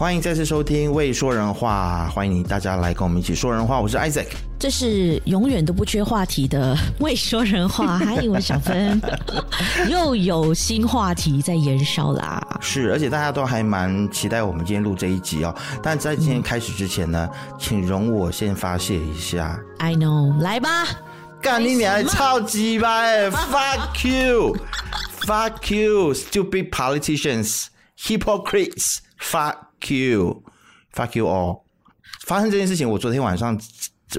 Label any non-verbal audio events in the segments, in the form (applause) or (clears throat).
欢迎再次收听《未说人话》，欢迎大家来跟我们一起说人话。我是 Isaac，这是永远都不缺话题的《未说人话》，(laughs) 还有我小芬，(laughs) 又有新话题在延烧啦。是，而且大家都还蛮期待我们今天录这一集哦。但在今天开始之前呢，嗯、请容我先发泄一下。I know，来吧，干你娘，超级吧，Fuck you，Fuck (laughs) you，stupid politicians，hypocrites，Fuck。Q, fuck you all！发生这件事情，我昨天晚上。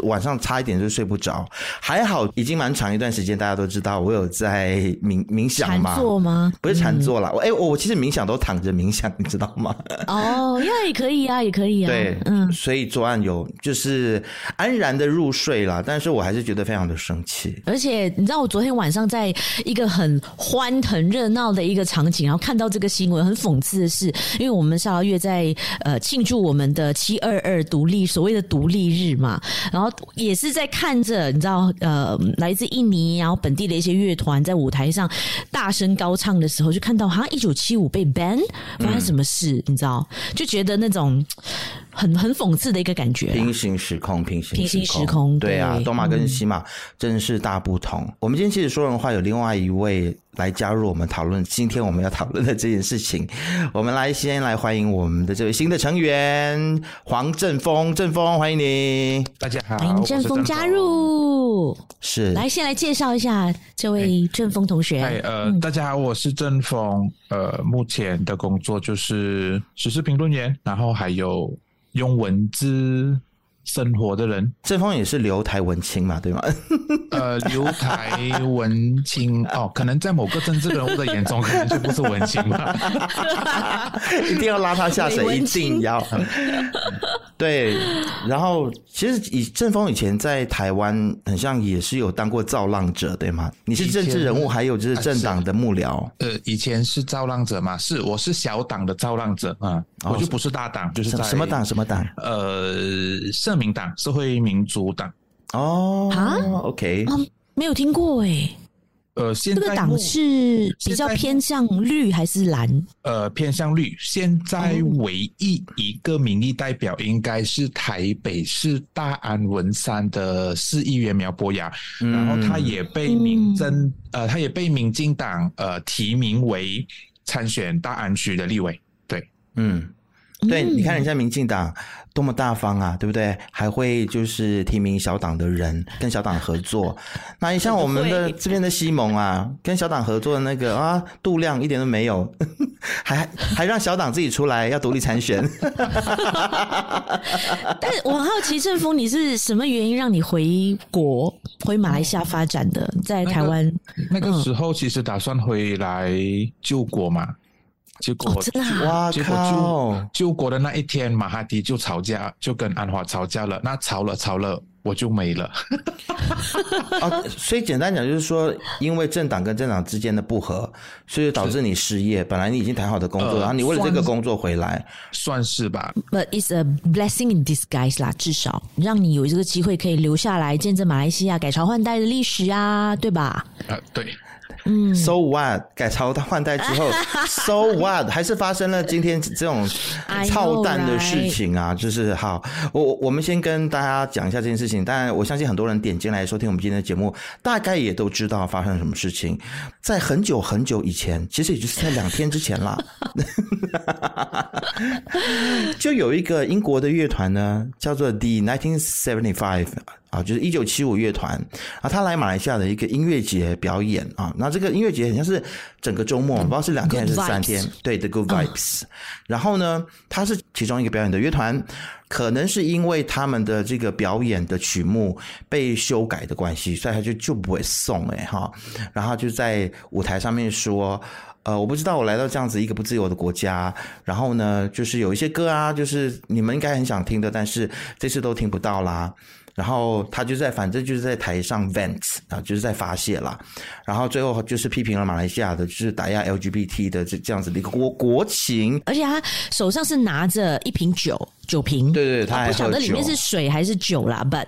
晚上差一点就睡不着，还好已经蛮长一段时间，大家都知道我有在冥冥想嘛？禅坐吗？不是禅坐啦，我、嗯、哎，我、其实冥想都躺着冥想，你知道吗？哦，那也可以啊，也可以啊。对，嗯，所以昨晚有就是安然的入睡啦，但是我还是觉得非常的生气。而且你知道，我昨天晚上在一个很欢腾热闹的一个场景，然后看到这个新闻，很讽刺的是，因为我们下个月在呃庆祝我们的七二二独立，所谓的独立日嘛，然后。然后也是在看着，你知道，呃，来自印尼，然后本地的一些乐团在舞台上大声高唱的时候，就看到好像一九七五被 ban，发生什么事？嗯、你知道，就觉得那种。很很讽刺的一个感觉，平行时空，平行时空，平行时空，对啊，对东马跟西马真是大不同。嗯、我们今天其实说人话，有另外一位来加入我们讨论，今天我们要讨论的这件事情，(laughs) 我们来先来欢迎我们的这位新的成员黄正峰，正峰欢迎你，大家好，欢迎正峰加入，是。来先来介绍一下这位正峰同学，哎，呃，嗯、大家好，我是正峰，呃，目前的工作就是时事评论员，然后还有。用文字生活的人，这方也是留台文青嘛，对吗？呃，留台文青 (laughs) 哦，可能在某个政治人物的眼中，可能就不是文青吧。(laughs) (laughs) 一定要拉他下水，一定要。对，(gasps) 然后其实以正峰以前在台湾，很像也是有当过造浪者，对吗？你是政治人物，还有就是政党的幕僚。呃，以前是造浪者嘛，是我是小党的造浪者啊，我就不是大党，就是在什么党？什么党？呃，社民党，社会民主党。哦，啊，OK，没有听过诶。呃，现在这个党是比较偏向绿还是蓝？呃，偏向绿。现在唯一一个民意代表应该是台北市大安文山的市议员苗博雅，嗯、然后他也被民政、嗯、呃，他也被民进党呃提名为参选大安区的立委。对，嗯，对，你看人家民进党。多么大方啊，对不对？还会就是提名小党的人跟小党合作。(laughs) 那你像我们的这边的西蒙啊，跟小党合作的那个啊，度量一点都没有，(laughs) 还还让小党自己出来要独立参选。(laughs) 但我很好奇，政府，你是什么原因让你回国回马来西亚发展的？在台湾、那个、那个时候，其实打算回来救国嘛。结果，哦、真的啊、哇结果就救国的那一天，马哈迪就吵架，就跟安华吵架了。那吵了吵了，我就没了。啊，(laughs) 所以简单讲就是说，因为政党跟政党之间的不和，所以导致你失业。本来你已经谈好的工作，呃、然后你为了这个工作回来，算是吧。But it's a blessing in disguise 啦，至少让你有这个机会可以留下来，见证马来西亚改朝换代的历史啊，对吧？啊，对。嗯，So what？改朝换代之后，(laughs) So what？还是发生了今天这种操蛋的事情啊！就是好，我我们先跟大家讲一下这件事情。当然，我相信很多人点进来收听我们今天的节目，大概也都知道发生了什么事情。在很久很久以前，其实也就是在两天之前啦，(laughs) 就有一个英国的乐团呢，叫做 The Nineteen Seventy Five。啊，就是一九七五乐团啊，他来马来西亚的一个音乐节表演啊，那这个音乐节好像是整个周末，不知道是两天还是三天，对，The Good Vibes。然后呢，它是其中一个表演的乐团，可能是因为他们的这个表演的曲目被修改的关系，所以他就就不会送哎哈，然后就在舞台上面说，呃，我不知道我来到这样子一个不自由的国家，然后呢，就是有一些歌啊，就是你们应该很想听的，但是这次都听不到啦。然后他就在，反正就是在台上 vent 啊，就是在发泄啦。然后最后就是批评了马来西亚的，就是打压 LGBT 的这这样子的一个国国情。而且他手上是拿着一瓶酒，酒瓶。对对，他还不晓得里面是水还是酒啦。But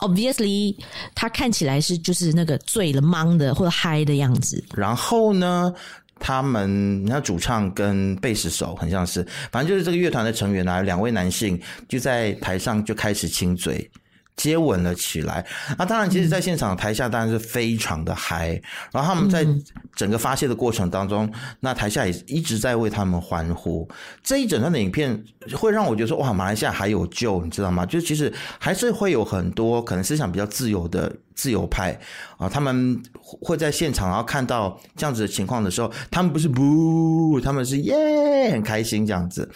obviously，他看起来是就是那个醉了、懵的或者嗨的样子。然后呢，他们你看主唱跟贝斯手很像是，反正就是这个乐团的成员啊，两位男性就在台上就开始亲嘴。接吻了起来，那当然，其实，在现场台下当然是非常的嗨，然后他们在整个发泄的过程当中，那台下也一直在为他们欢呼。这一整段的影片会让我觉得说，哇，马来西亚还有救，你知道吗？就其实还是会有很多可能思想比较自由的自由派啊，他们会在现场然后看到这样子的情况的时候，他们不是不，他们是耶，很开心这样子。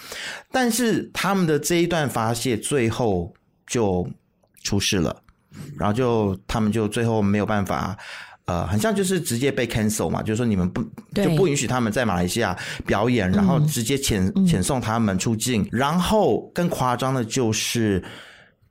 但是他们的这一段发泄最后就。出事了，然后就他们就最后没有办法，呃，很像就是直接被 cancel 嘛，就是说你们不就不允许他们在马来西亚表演，然后直接遣遣送他们出境，然后更夸张的就是，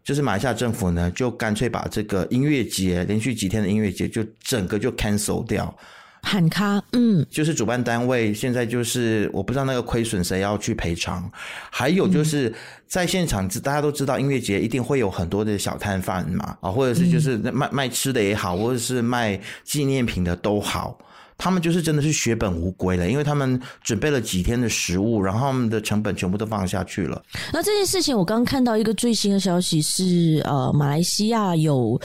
就是马来西亚政府呢就干脆把这个音乐节连续几天的音乐节就整个就 cancel 掉。喊卡，嗯，就是主办单位现在就是我不知道那个亏损谁要去赔偿，还有就是在现场，大家都知道音乐节一定会有很多的小摊贩嘛，啊，或者是就是卖卖吃的也好，或者是卖纪念品的都好。他们就是真的是血本无归了，因为他们准备了几天的食物，然后他们的成本全部都放下去了。那这件事情，我刚刚看到一个最新的消息是，呃，马来西亚有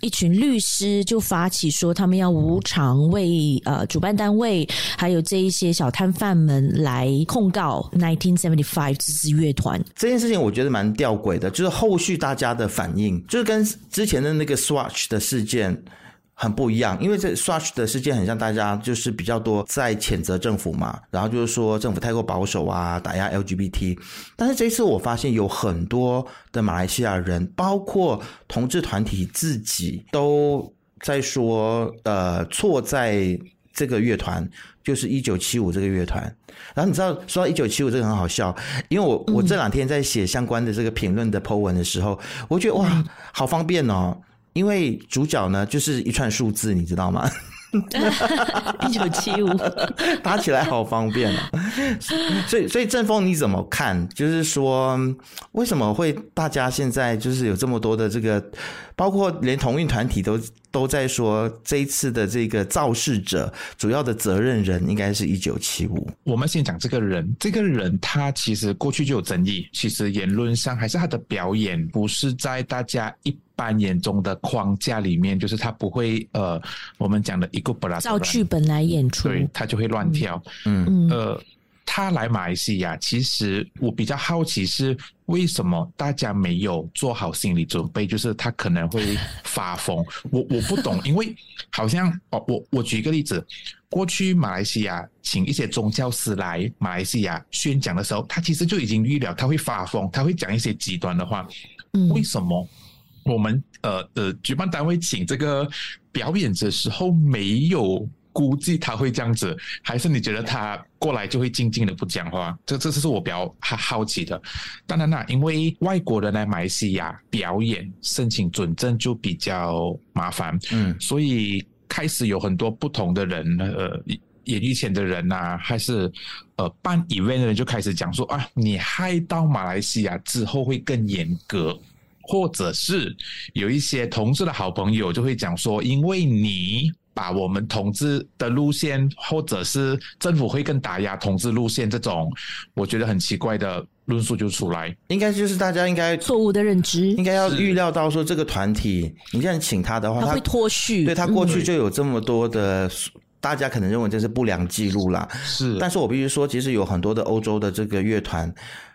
一群律师就发起说，他们要无偿为呃主办单位还有这一些小摊贩们来控告 Nineteen Seventy Five 这支乐团。这件事情我觉得蛮吊诡的，就是后续大家的反应，就是跟之前的那个 Swatch 的事件。很不一样，因为这 Swatch 的事件很像，大家就是比较多在谴责政府嘛，然后就是说政府太过保守啊，打压 LGBT。但是这一次我发现有很多的马来西亚人，包括同志团体自己都在说，呃，错在这个乐团，就是一九七五这个乐团。然后你知道说到一九七五这个很好笑，因为我我这两天在写相关的这个评论的 po 文的时候，我觉得哇，好方便哦。因为主角呢，就是一串数字，你知道吗？(laughs) 一九七五，(laughs) 打起来好方便啊！所以，所以正风你怎么看？就是说，为什么会大家现在就是有这么多的这个，包括连同运团体都都在说，这一次的这个肇事者主要的责任人应该是一九七五。我们先讲这个人，这个人他其实过去就有争议，其实言论上还是他的表演不是在大家一。扮演中的框架里面，就是他不会呃，我们讲的一个本来照剧本来演出，对，他就会乱跳。嗯，呃，他来马来西亚，其实我比较好奇是为什么大家没有做好心理准备，就是他可能会发疯。(laughs) 我我不懂，因为好像哦，我我举一个例子，过去马来西亚请一些宗教师来马来西亚宣讲的时候，他其实就已经预料他会发疯，他会讲一些极端的话。嗯，为什么？我们呃呃，举办单位请这个表演者的时候，没有估计他会这样子，还是你觉得他过来就会静静的不讲话？这这是我比较好奇的。当然啦，因为外国人来马来西亚表演，申请准证就比较麻烦，嗯，所以开始有很多不同的人，呃，演艺圈的人呐、啊，还是呃办 event 的人就开始讲说啊，你害到马来西亚之后会更严格。或者是有一些同志的好朋友就会讲说，因为你把我们同志的路线，或者是政府会更打压同志路线这种，我觉得很奇怪的论述就出来。应该就是大家应该错误的认知，应该要预料到说这个团体，你现在请他的话，他会脱序，对他过去就有这么多的，大家可能认为这是不良记录啦。是，但是我必须说，其实有很多的欧洲的这个乐团。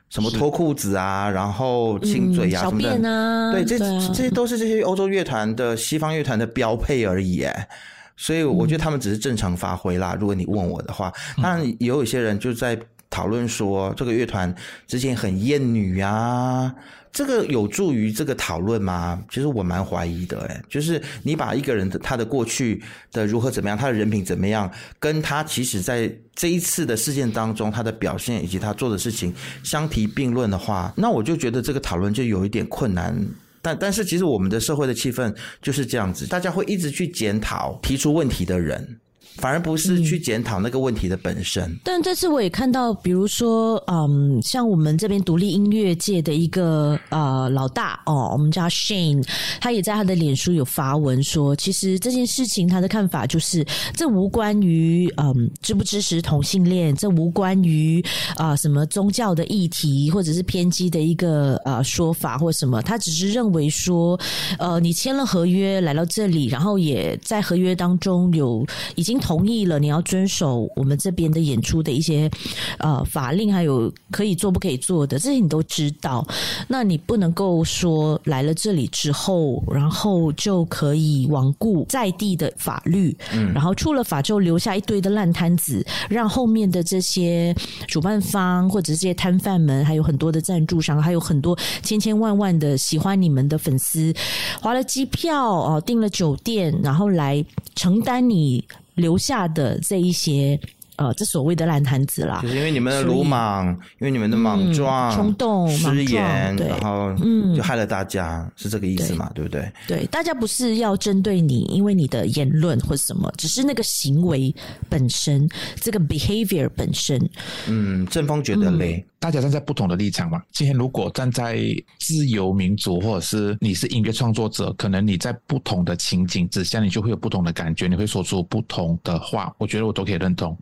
什么脱裤子啊，然后亲嘴呀、啊，什么的，对，这这些都是这些欧洲乐团的西方乐团的标配而已，哎，所以我觉得他们只是正常发挥啦。嗯、如果你问我的话，当然也有一些人就在讨论说，这个乐团之前很厌女啊。这个有助于这个讨论吗？其实我蛮怀疑的，诶，就是你把一个人的他的过去的如何怎么样，他的人品怎么样，跟他其实在这一次的事件当中他的表现以及他做的事情相提并论的话，那我就觉得这个讨论就有一点困难。但但是其实我们的社会的气氛就是这样子，大家会一直去检讨提出问题的人。反而不是去检讨那个问题的本身。嗯、但这次我也看到，比如说，嗯，像我们这边独立音乐界的一个呃老大哦，我们叫 Shane，他也在他的脸书有发文说，其实这件事情他的看法就是，这无关于嗯支不支持同性恋，这无关于啊、呃、什么宗教的议题，或者是偏激的一个呃说法或什么，他只是认为说，呃，你签了合约来到这里，然后也在合约当中有已经。同意了，你要遵守我们这边的演出的一些呃法令，还有可以做不可以做的，这些你都知道。那你不能够说来了这里之后，然后就可以罔顾在地的法律，嗯，然后出了法就留下一堆的烂摊子，让后面的这些主办方或者这些摊贩们，还有很多的赞助商，还有很多千千万万的喜欢你们的粉丝，花了机票哦，订了酒店，然后来承担你。留下的这一些。呃，这所谓的烂摊子啦，就是因为你们的鲁莽，因为你们的莽撞、冲动、失言，然后嗯，就害了大家，嗯、是这个意思嘛？对，对不对？对，大家不是要针对你，因为你的言论或什么，只是那个行为本身，这个 behavior 本身。嗯，正方觉得累，嗯、大家站在不同的立场嘛。今天如果站在自由民主，或者是你是音乐创作者，可能你在不同的情景之下，你就会有不同的感觉，你会说出不同的话。我觉得我都可以认同。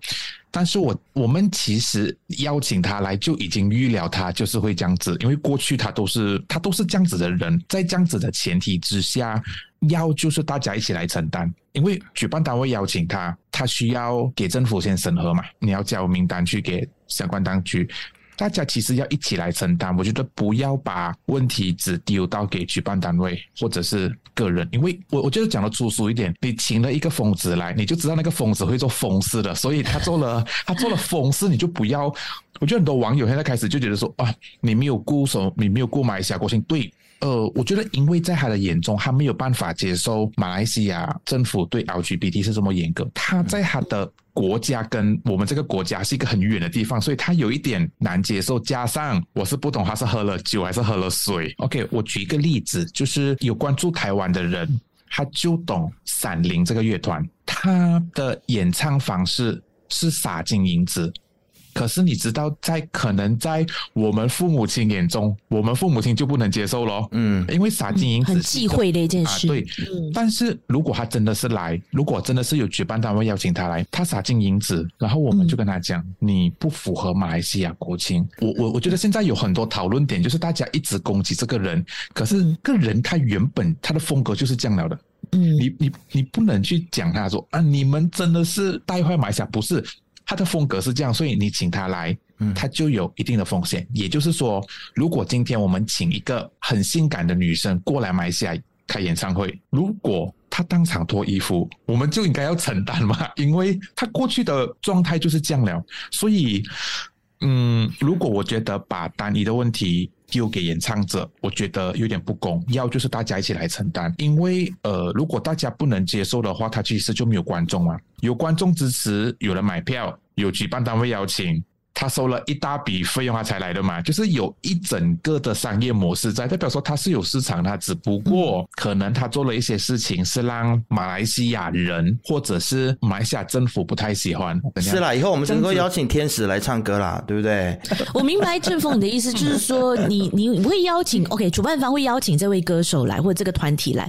但是我我们其实邀请他来就已经预料他就是会这样子，因为过去他都是他都是这样子的人，在这样子的前提之下，要就是大家一起来承担，因为举办单位邀请他，他需要给政府先审核嘛，你要交名单去给相关当局。大家其实要一起来承担，我觉得不要把问题只丢到给举办单位或者是个人，因为我我觉得讲的粗俗一点，你请了一个疯子来，你就知道那个疯子会做疯事的，所以他做了 (laughs) 他做了疯事，你就不要。我觉得很多网友现在开始就觉得说啊，你没有固守，你没有顾马来西亚国情，对。呃，我觉得，因为在他的眼中，他没有办法接受马来西亚政府对 LGBT 是这么严格。他在他的国家跟我们这个国家是一个很远的地方，所以他有一点难接受。加上我是不懂他是喝了酒还是喝了水。OK，我举一个例子，就是有关注台湾的人，他就懂闪灵这个乐团，他的演唱方式是撒金银子。可是你知道，在可能在我们父母亲眼中，我们父母亲就不能接受咯。嗯，因为撒金银子很忌讳的一件事。啊、对，嗯、但是如果他真的是来，如果真的是有举办单位邀请他来，他撒金银子，然后我们就跟他讲，嗯、你不符合马来西亚国情。我我我觉得现在有很多讨论点，就是大家一直攻击这个人，可是个人他原本他的风格就是这样了的。嗯，你你你不能去讲他说啊，你们真的是带坏马来西亚，不是。他的风格是这样，所以你请他来，他就有一定的风险。嗯、也就是说，如果今天我们请一个很性感的女生过来马来西亚开演唱会，如果她当场脱衣服，我们就应该要承担嘛，因为她过去的状态就是这样了。所以，嗯，如果我觉得把单一的问题丢给演唱者，我觉得有点不公。要就是大家一起来承担，因为呃，如果大家不能接受的话，他其实就没有观众啊。有观众支持，有人买票，有举办单位邀请。他收了一大笔费用，他才来的嘛，就是有一整个的商业模式在，代表说他是有市场，他只不过可能他做了一些事情是让马来西亚人或者是马来西亚政府不太喜欢。是啦，以后我们能够邀请天使来唱歌啦，对不对？(laughs) 我明白正峰你的意思，就是说你你会邀请，OK，主办方会邀请这位歌手来或者这个团体来，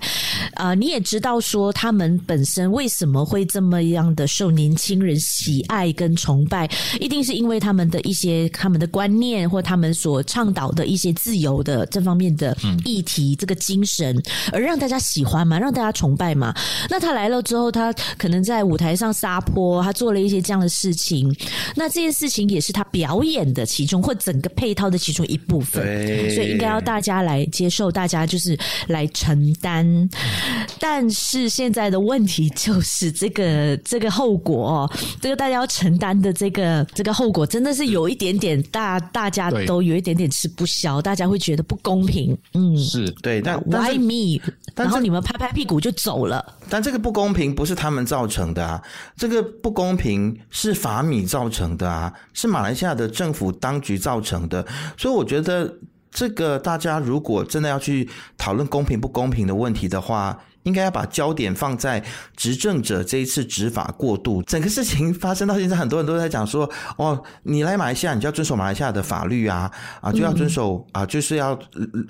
啊、呃，你也知道说他们本身为什么会这么样的受年轻人喜爱跟崇拜，一定是因为他们。他们的一些他们的观念，或他们所倡导的一些自由的这方面的议题，嗯、这个精神，而让大家喜欢嘛，让大家崇拜嘛。那他来了之后，他可能在舞台上撒泼，他做了一些这样的事情。那这件事情也是他表演的其中，或整个配套的其中一部分。所以应该要大家来接受，大家就是来承担。嗯、但是现在的问题就是这个这个后果哦，这个大家要承担的这个这个后果真。真的是有一点点大，大家都有一点点吃不消，大家会觉得不公平。嗯，是对，但 Why me？然后你们拍拍屁股就走了。但这个不公平不是他们造成的啊，这个不公平是法米造成的啊，是马来西亚的政府当局造成的。所以我觉得，这个大家如果真的要去讨论公平不公平的问题的话，应该要把焦点放在执政者这一次执法过度。整个事情发生到现在，很多人都在讲说：“哦，你来马来西亚，你就要遵守马来西亚的法律啊，啊，就要遵守啊，就是要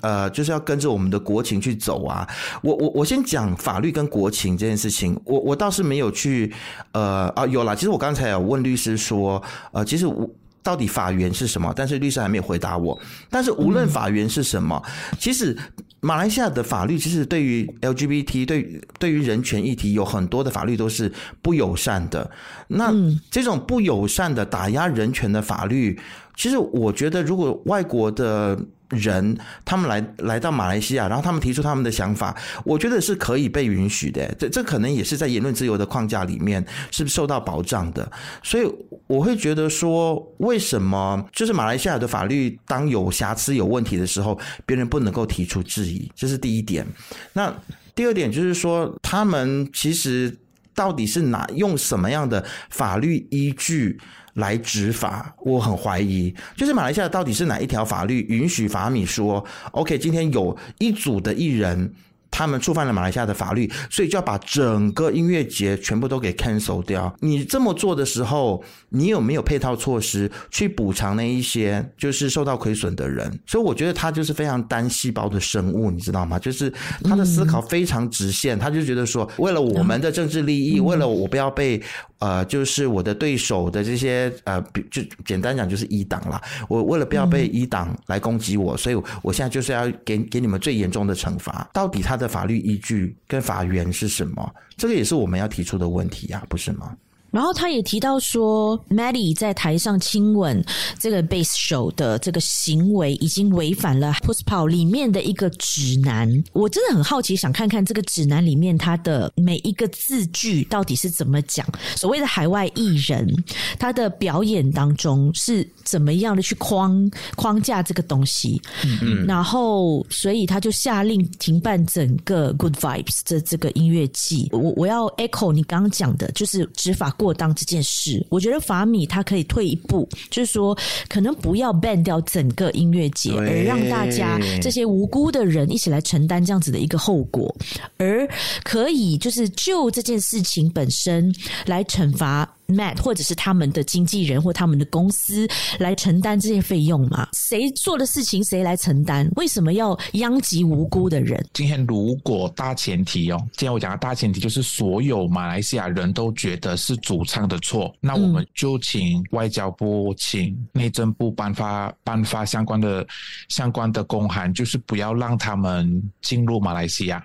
呃，就是要跟着我们的国情去走啊。”我我我先讲法律跟国情这件事情，我我倒是没有去呃啊有啦，其实我刚才有问律师说，呃，其实我。到底法源是什么？但是律师还没有回答我。但是无论法源是什么，嗯、其实马来西亚的法律其实对于 LGBT 对对于人权议题有很多的法律都是不友善的。那这种不友善的打压人权的法律，其实我觉得如果外国的。人他们来来到马来西亚，然后他们提出他们的想法，我觉得是可以被允许的。这这可能也是在言论自由的框架里面是不是受到保障的。所以我会觉得说，为什么就是马来西亚的法律当有瑕疵、有问题的时候，别人不能够提出质疑？这是第一点。那第二点就是说，他们其实到底是哪用什么样的法律依据？来执法，我很怀疑，就是马来西亚到底是哪一条法律允许法米说，OK，今天有一组的艺人。他们触犯了马来西亚的法律，所以就要把整个音乐节全部都给 cancel 掉。你这么做的时候，你有没有配套措施去补偿那一些就是受到亏损的人？所以我觉得他就是非常单细胞的生物，你知道吗？就是他的思考非常直线，他就觉得说，为了我们的政治利益，为了我不要被呃，就是我的对手的这些呃，就简单讲就是一党啦。我为了不要被一党来攻击我，所以我现在就是要给给你们最严重的惩罚。到底他的。法律依据跟法源是什么？这个也是我们要提出的问题呀，不是吗？然后他也提到说，Maddie 在台上亲吻这个贝斯手的这个行为已经违反了 Puspao 里面的一个指南。我真的很好奇，想看看这个指南里面他的每一个字句到底是怎么讲。所谓的海外艺人，他的表演当中是怎么样的去框框架这个东西？嗯嗯。然后，所以他就下令停办整个 Good Vibes 的这个音乐季。我我要 echo 你刚刚讲的，就是执法过。过当这件事，我觉得法米他可以退一步，就是说，可能不要 ban 掉整个音乐节，而让大家这些无辜的人一起来承担这样子的一个后果，而可以就是就这件事情本身来惩罚。Matt 或者是他们的经纪人或他们的公司来承担这些费用吗？谁做的事情谁来承担？为什么要殃及无辜的人？今天如果大前提哦，今天我讲的大前提就是所有马来西亚人都觉得是主唱的错，那我们就请外交部、请内政部颁发颁发相关的相关的公函，就是不要让他们进入马来西亚。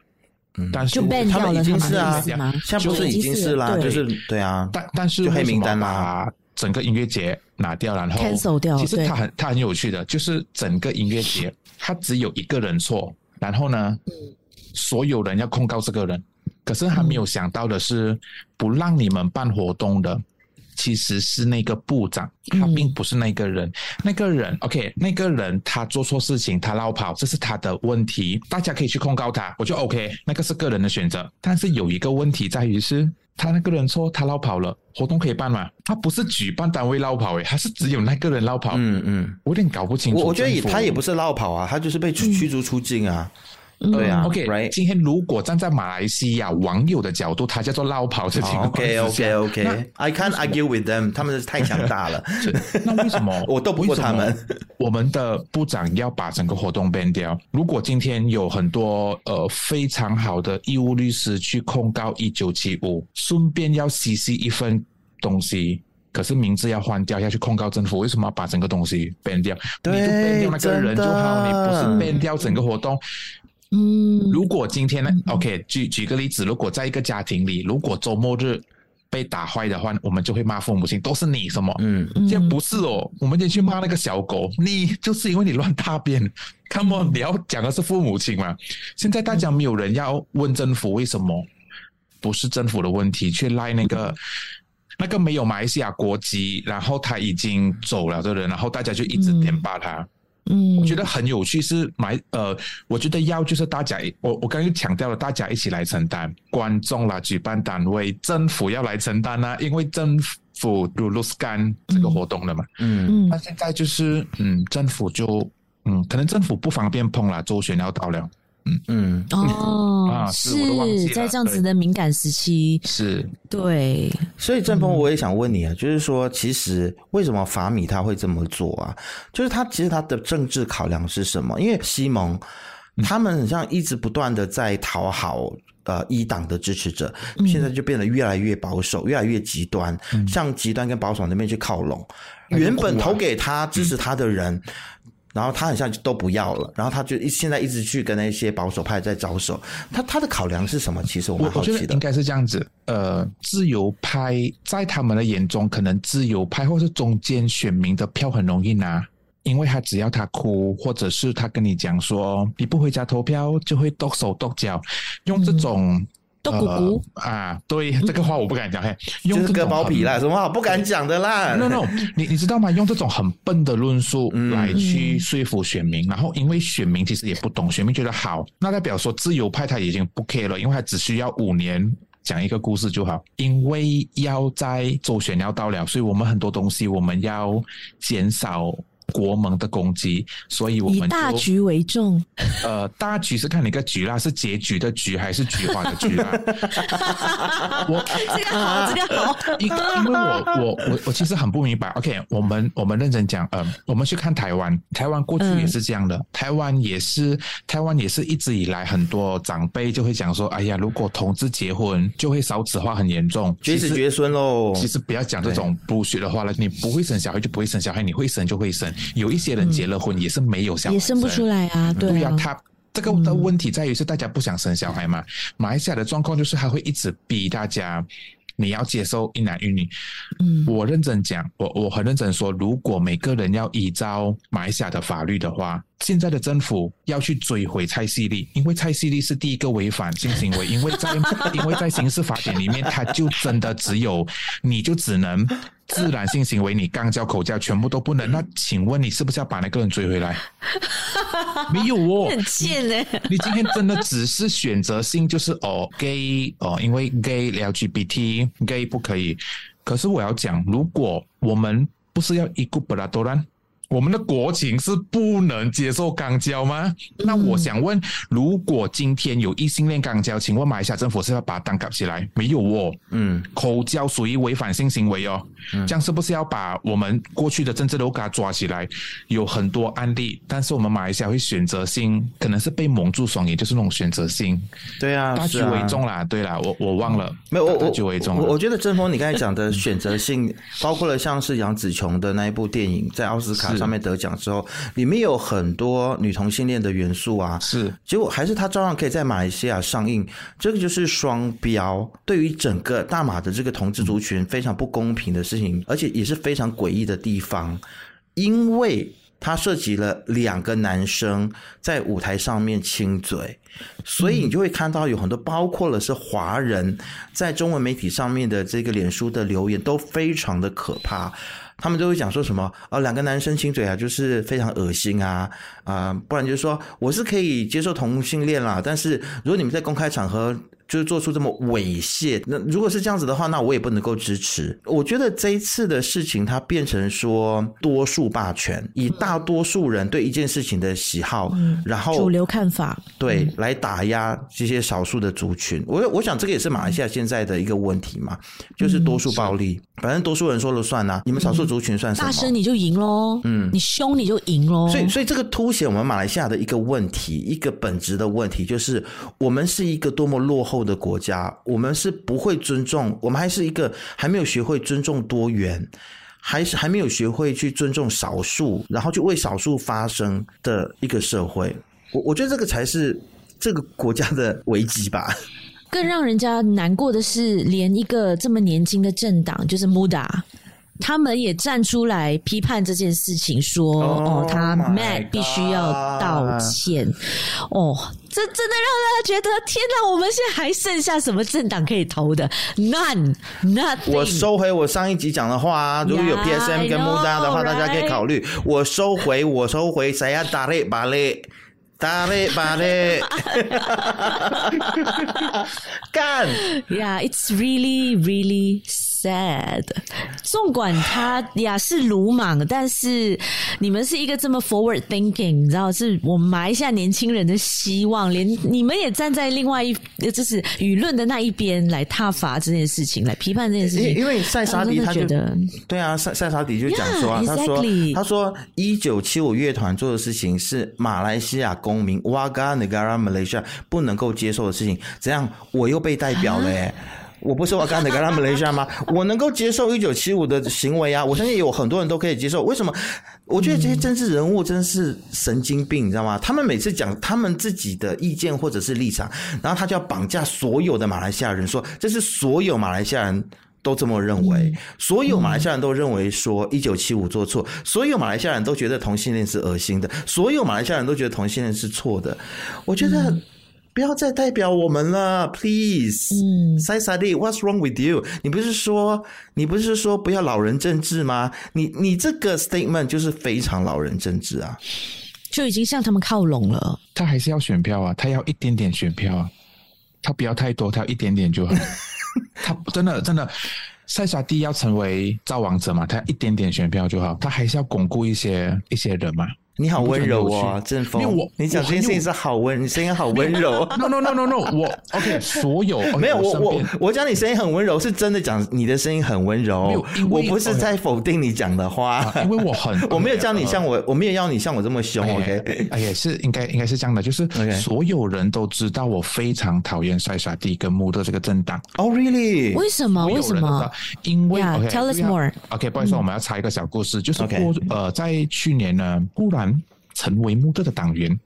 但是他们已经是啊，现在不是已经是啦，就是对啊，但但是就黑名单啦，整个音乐节拿掉，然后 cancel 掉。其实他很他很有趣的，就是整个音乐节他只有一个人错，然后呢，所有人要控告这个人，可是他没有想到的是，不让你们办活动的。其实是那个部长，他并不是那个人。嗯、那个人，OK，那个人他做错事情，他落跑，这是他的问题，大家可以去控告他，我就 OK，那个是个人的选择。但是有一个问题在于是，他那个人说他绕跑了，活动可以办吗？他不是举办单位绕跑，诶，他是只有那个人绕跑。嗯嗯，我有点搞不清楚。我我觉得也他也不是绕跑啊，他就是被驱逐出境啊。嗯对啊，OK，right? 今天如果站在马来西亚网友的角度，他叫做落跑 (laughs) 这情况。OK，OK，OK，I can't argue with them，他们太强大了。(laughs) 那为什么 (laughs) 我斗不过他们？我们的部长要把整个活动 ban 掉。如果今天有很多呃非常好的义务律师去控告一九七五，顺便要 CC 一份东西，可是名字要换掉，要去控告政府，为什么要把整个东西 ban 掉？你就 ban 掉那个人就好，你不是 ban 掉整个活动。嗯，如果今天呢？OK，举举个例子，如果在一个家庭里，如果周末日被打坏的话，我们就会骂父母亲，都是你什么？嗯，现在不是哦，我们得去骂那个小狗，你就是因为你乱大便。Come on，你要讲的是父母亲嘛？现在大家没有人要问政府为什么，不是政府的问题，去赖那个那个没有马来西亚国籍，然后他已经走了的人，然后大家就一直点骂他。嗯，我觉得很有趣，是买呃，我觉得要就是大家，我我刚刚强调了，大家一起来承担，观众啦、举办单位、政府要来承担啊，因为政府 luluskan 这个活动了嘛，嗯，那现在就是嗯，政府就嗯，可能政府不方便碰啦，周旋要到了，嗯嗯哦，(laughs) 啊，是，在这样子的敏感时期，是对。所以正峰，我也想问你啊，就是说，其实为什么法米他会这么做啊？就是他其实他的政治考量是什么？因为西蒙他们很像一直不断的在讨好。呃，一党的支持者现在就变得越来越保守，越来越极端，向极端跟保守那边去靠拢。原本投给他支持他的人，然后他好像都不要了，然后他就现在一直去跟那些保守派在招手。他他的考量是什么？其实我蛮好奇的。我觉得应该是这样子。呃，自由派在他们的眼中，可能自由派或是中间选民的票很容易拿。因为他只要他哭，或者是他跟你讲说你不回家投票，就会剁手剁脚，用这种剁骨骨啊，对这个话我不敢讲，嘿，用这个包皮啦，什么话不敢讲的啦？(laughs) No No，你你知道吗？用这种很笨的论述来去说服选民，然后因为选民其实也不懂，选民觉得好，那代表说自由派他已经不 care 了，因为他只需要五年讲一个故事就好，因为要在周选要到了，所以我们很多东西我们要减少。国盟的攻击，所以我们以大局为重。呃，大局是看哪个局啦，是结局的局还是菊花的菊啦？(laughs) 我这个好，(laughs) 这个好。因因为我我我我其实很不明白。OK，我们我们认真讲，嗯、呃，我们去看台湾，台湾过去也是这样的。嗯、台湾也是，台湾也是一直以来很多长辈就会讲说，哎呀，如果同志结婚，就会少子化很严重，绝子绝孙喽。其实不要讲这种不学的话了，对你不会生小孩就不会生小孩，你会生就会生。有一些人结了婚也是没有小孩，也生不出来啊。对啊，对啊，他这个的问题在于是大家不想生小孩嘛。马来西亚的状况就是他会一直逼大家，你要接受一男一女。嗯，我认真讲，我我很认真说，如果每个人要依照马来西亚的法律的话。现在的政府要去追回蔡西丽，因为蔡西丽是第一个违反性行为，因为在 (laughs) 因为在刑事法典里面，他就真的只有你就只能自然性行为，你肛交口交全部都不能。那请问你是不是要把那个人追回来？(laughs) 没有哦，很贱嘞！你今天真的只是选择性就是哦 gay 哦，因为 gay LGBT gay 不可以。可是我要讲，如果我们不是要一个布拉多兰。我们的国情是不能接受肛交吗？嗯、那我想问，如果今天有异性恋肛交，请问马来西亚政府是要把它挡起来？没有哦，嗯，口交属于违反性行为哦，嗯、这样是不是要把我们过去的政治都给它抓起来？有很多案例，但是我们马来西亚会选择性，可能是被蒙住双眼，就是那种选择性。对啊，大局为重啦，啊、对啦，我我忘了，没有，大局为重我。我觉得郑峰，你刚才讲的选择性，包括了像是杨紫琼的那一部电影，在奥斯卡。上面得奖之后，里面有很多女同性恋的元素啊，是，结果还是他照样可以在马来西亚上映，这个就是双标，对于整个大马的这个同志族群非常不公平的事情，而且也是非常诡异的地方，因为它涉及了两个男生在舞台上面亲嘴，所以你就会看到有很多，包括了是华人在中文媒体上面的这个脸书的留言都非常的可怕。他们都会讲说什么啊，两个男生亲嘴啊，就是非常恶心啊啊，不然就是说我是可以接受同性恋啦，但是如果你们在公开场合。就是做出这么猥亵，那如果是这样子的话，那我也不能够支持。我觉得这一次的事情，它变成说多数霸权，以大多数人对一件事情的喜好，嗯、然后主流看法，对，嗯、来打压这些少数的族群。我我想这个也是马来西亚现在的一个问题嘛，就是多数暴力，嗯、反正多数人说了算呐、啊，你们少数族群算什么？大声你就赢喽，嗯，你凶你就赢喽。所以所以这个凸显我们马来西亚的一个问题，一个本质的问题，就是我们是一个多么落后的国家，我们是不会尊重，我们还是一个还没有学会尊重多元，还是还没有学会去尊重少数，然后就为少数发声的一个社会。我我觉得这个才是这个国家的危机吧。更让人家难过的是，连一个这么年轻的政党，就是 MUDA。他们也站出来批判这件事情，说：“ oh、哦，他 Mac 必须要道歉。”哦，这真的让大家觉得，天哪！我们现在还剩下什么政党可以投的？None，Nothing。我收回我上一集讲的话，啊如果有 PSM 跟 MUDA 的话，yeah, know, 大家可以考虑。Right? 我收回，我收回，谁要打嘞？打嘞？(laughs) 打嘞？巴嘞？干！Yeah，it's really, really. sad。纵管他呀是鲁莽，但是你们是一个这么 forward thinking，你知道，是我们马来西亚年轻人的希望，连你们也站在另外一，就是舆论的那一边来挞伐这件事情，来批判这件事情。因为塞沙迪他觉得，对啊，塞塞沙迪就讲说啊，他说他说一九七五乐团做的事情是马来西亚公民 Warga Negara Malaysia 不能够接受的事情，怎样？我又被代表了耶。我不是我刚才跟他们了一下吗？(laughs) 我能够接受一九七五的行为啊！我相信有很多人都可以接受。为什么？我觉得这些政治人物真是神经病，你知道吗？他们每次讲他们自己的意见或者是立场，然后他就要绑架所有的马来西亚人，说这是所有马来西亚人都这么认为，所有马来西亚人都认为说一九七五做错，所有马来西亚人都觉得同性恋是恶心的，所有马来西亚人都觉得同性恋是错的。我觉得。不要再代表我们了，please。嗯，Saisadi，what's wrong with you？你不是说你不是说不要老人政治吗？你你这个 statement 就是非常老人政治啊，就已经向他们靠拢了。他还是要选票啊，他要一点点选票啊，他不要太多，他要一点点就好。(laughs) 他真的真的，Saisadi 要成为造王者嘛？他要一点点选票就好，他还是要巩固一些一些人嘛。你好温柔哦，阵风。我你讲这件事情是好温，你声音好温柔。(laughs) No no no no no，我 (laughs) OK，所有、(laughs) 没有我我我讲你声音很温柔，是真的讲你的声音很温柔。我不是在否定你讲的话因为我很我没有叫你像我，我没有要你像我这么凶。OK，哎也是应该应该是这样的，就是所有人都知道我非常讨厌塞沙蒂跟穆特这个政党。Oh really？为什么？为什么？因为 Tell us more。OK，不好意思，我们要插一个小故事，就是过呃在去年呢，忽然。成为穆特的党员，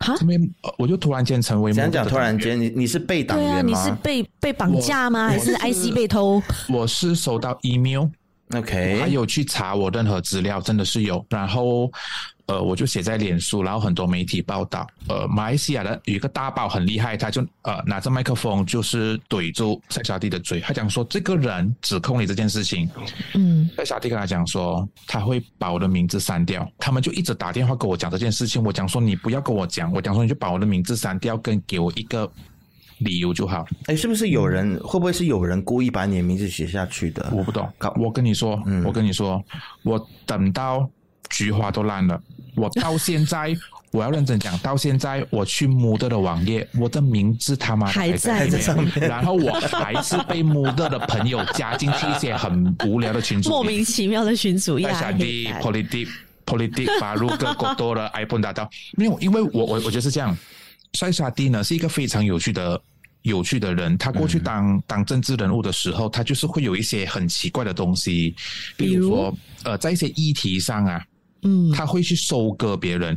我就突然间成为穆特的党员。讲讲突然间，你你是被党员吗？对啊，你是被被绑架吗？还是 IC 被偷？我是收到 email，OK，还有去查我任何资料，真的是有，然后。呃，我就写在脸书，然后很多媒体报道。呃，马来西亚的有一个大报很厉害，他就呃拿着麦克风就是怼住塞沙迪的嘴，他讲说这个人指控你这件事情。嗯，塞沙迪跟他讲说他会把我的名字删掉，他们就一直打电话跟我讲这件事情。我讲说你不要跟我讲，我讲说你就把我的名字删掉，跟给我一个理由就好。哎，是不是有人？会不会是有人故意把你的名字写下去的？我不懂。我跟你说，嗯，我跟你说，我等到菊花都烂了。我到现在，我要认真讲，到现在我去穆特的网页，我的名字他妈还在上面，然后我还是被穆特的朋友加进去一些很无聊的群组，莫名其妙的群组，赛沙迪 politic politic 把路个过多了 iPhone 打到，没有，因为我我我觉得是这样，塞沙蒂呢是一个非常有趣的有趣的人，他过去当、嗯、当政治人物的时候，他就是会有一些很奇怪的东西，比如说呃，在一些议题上啊。嗯，他会去收割别人。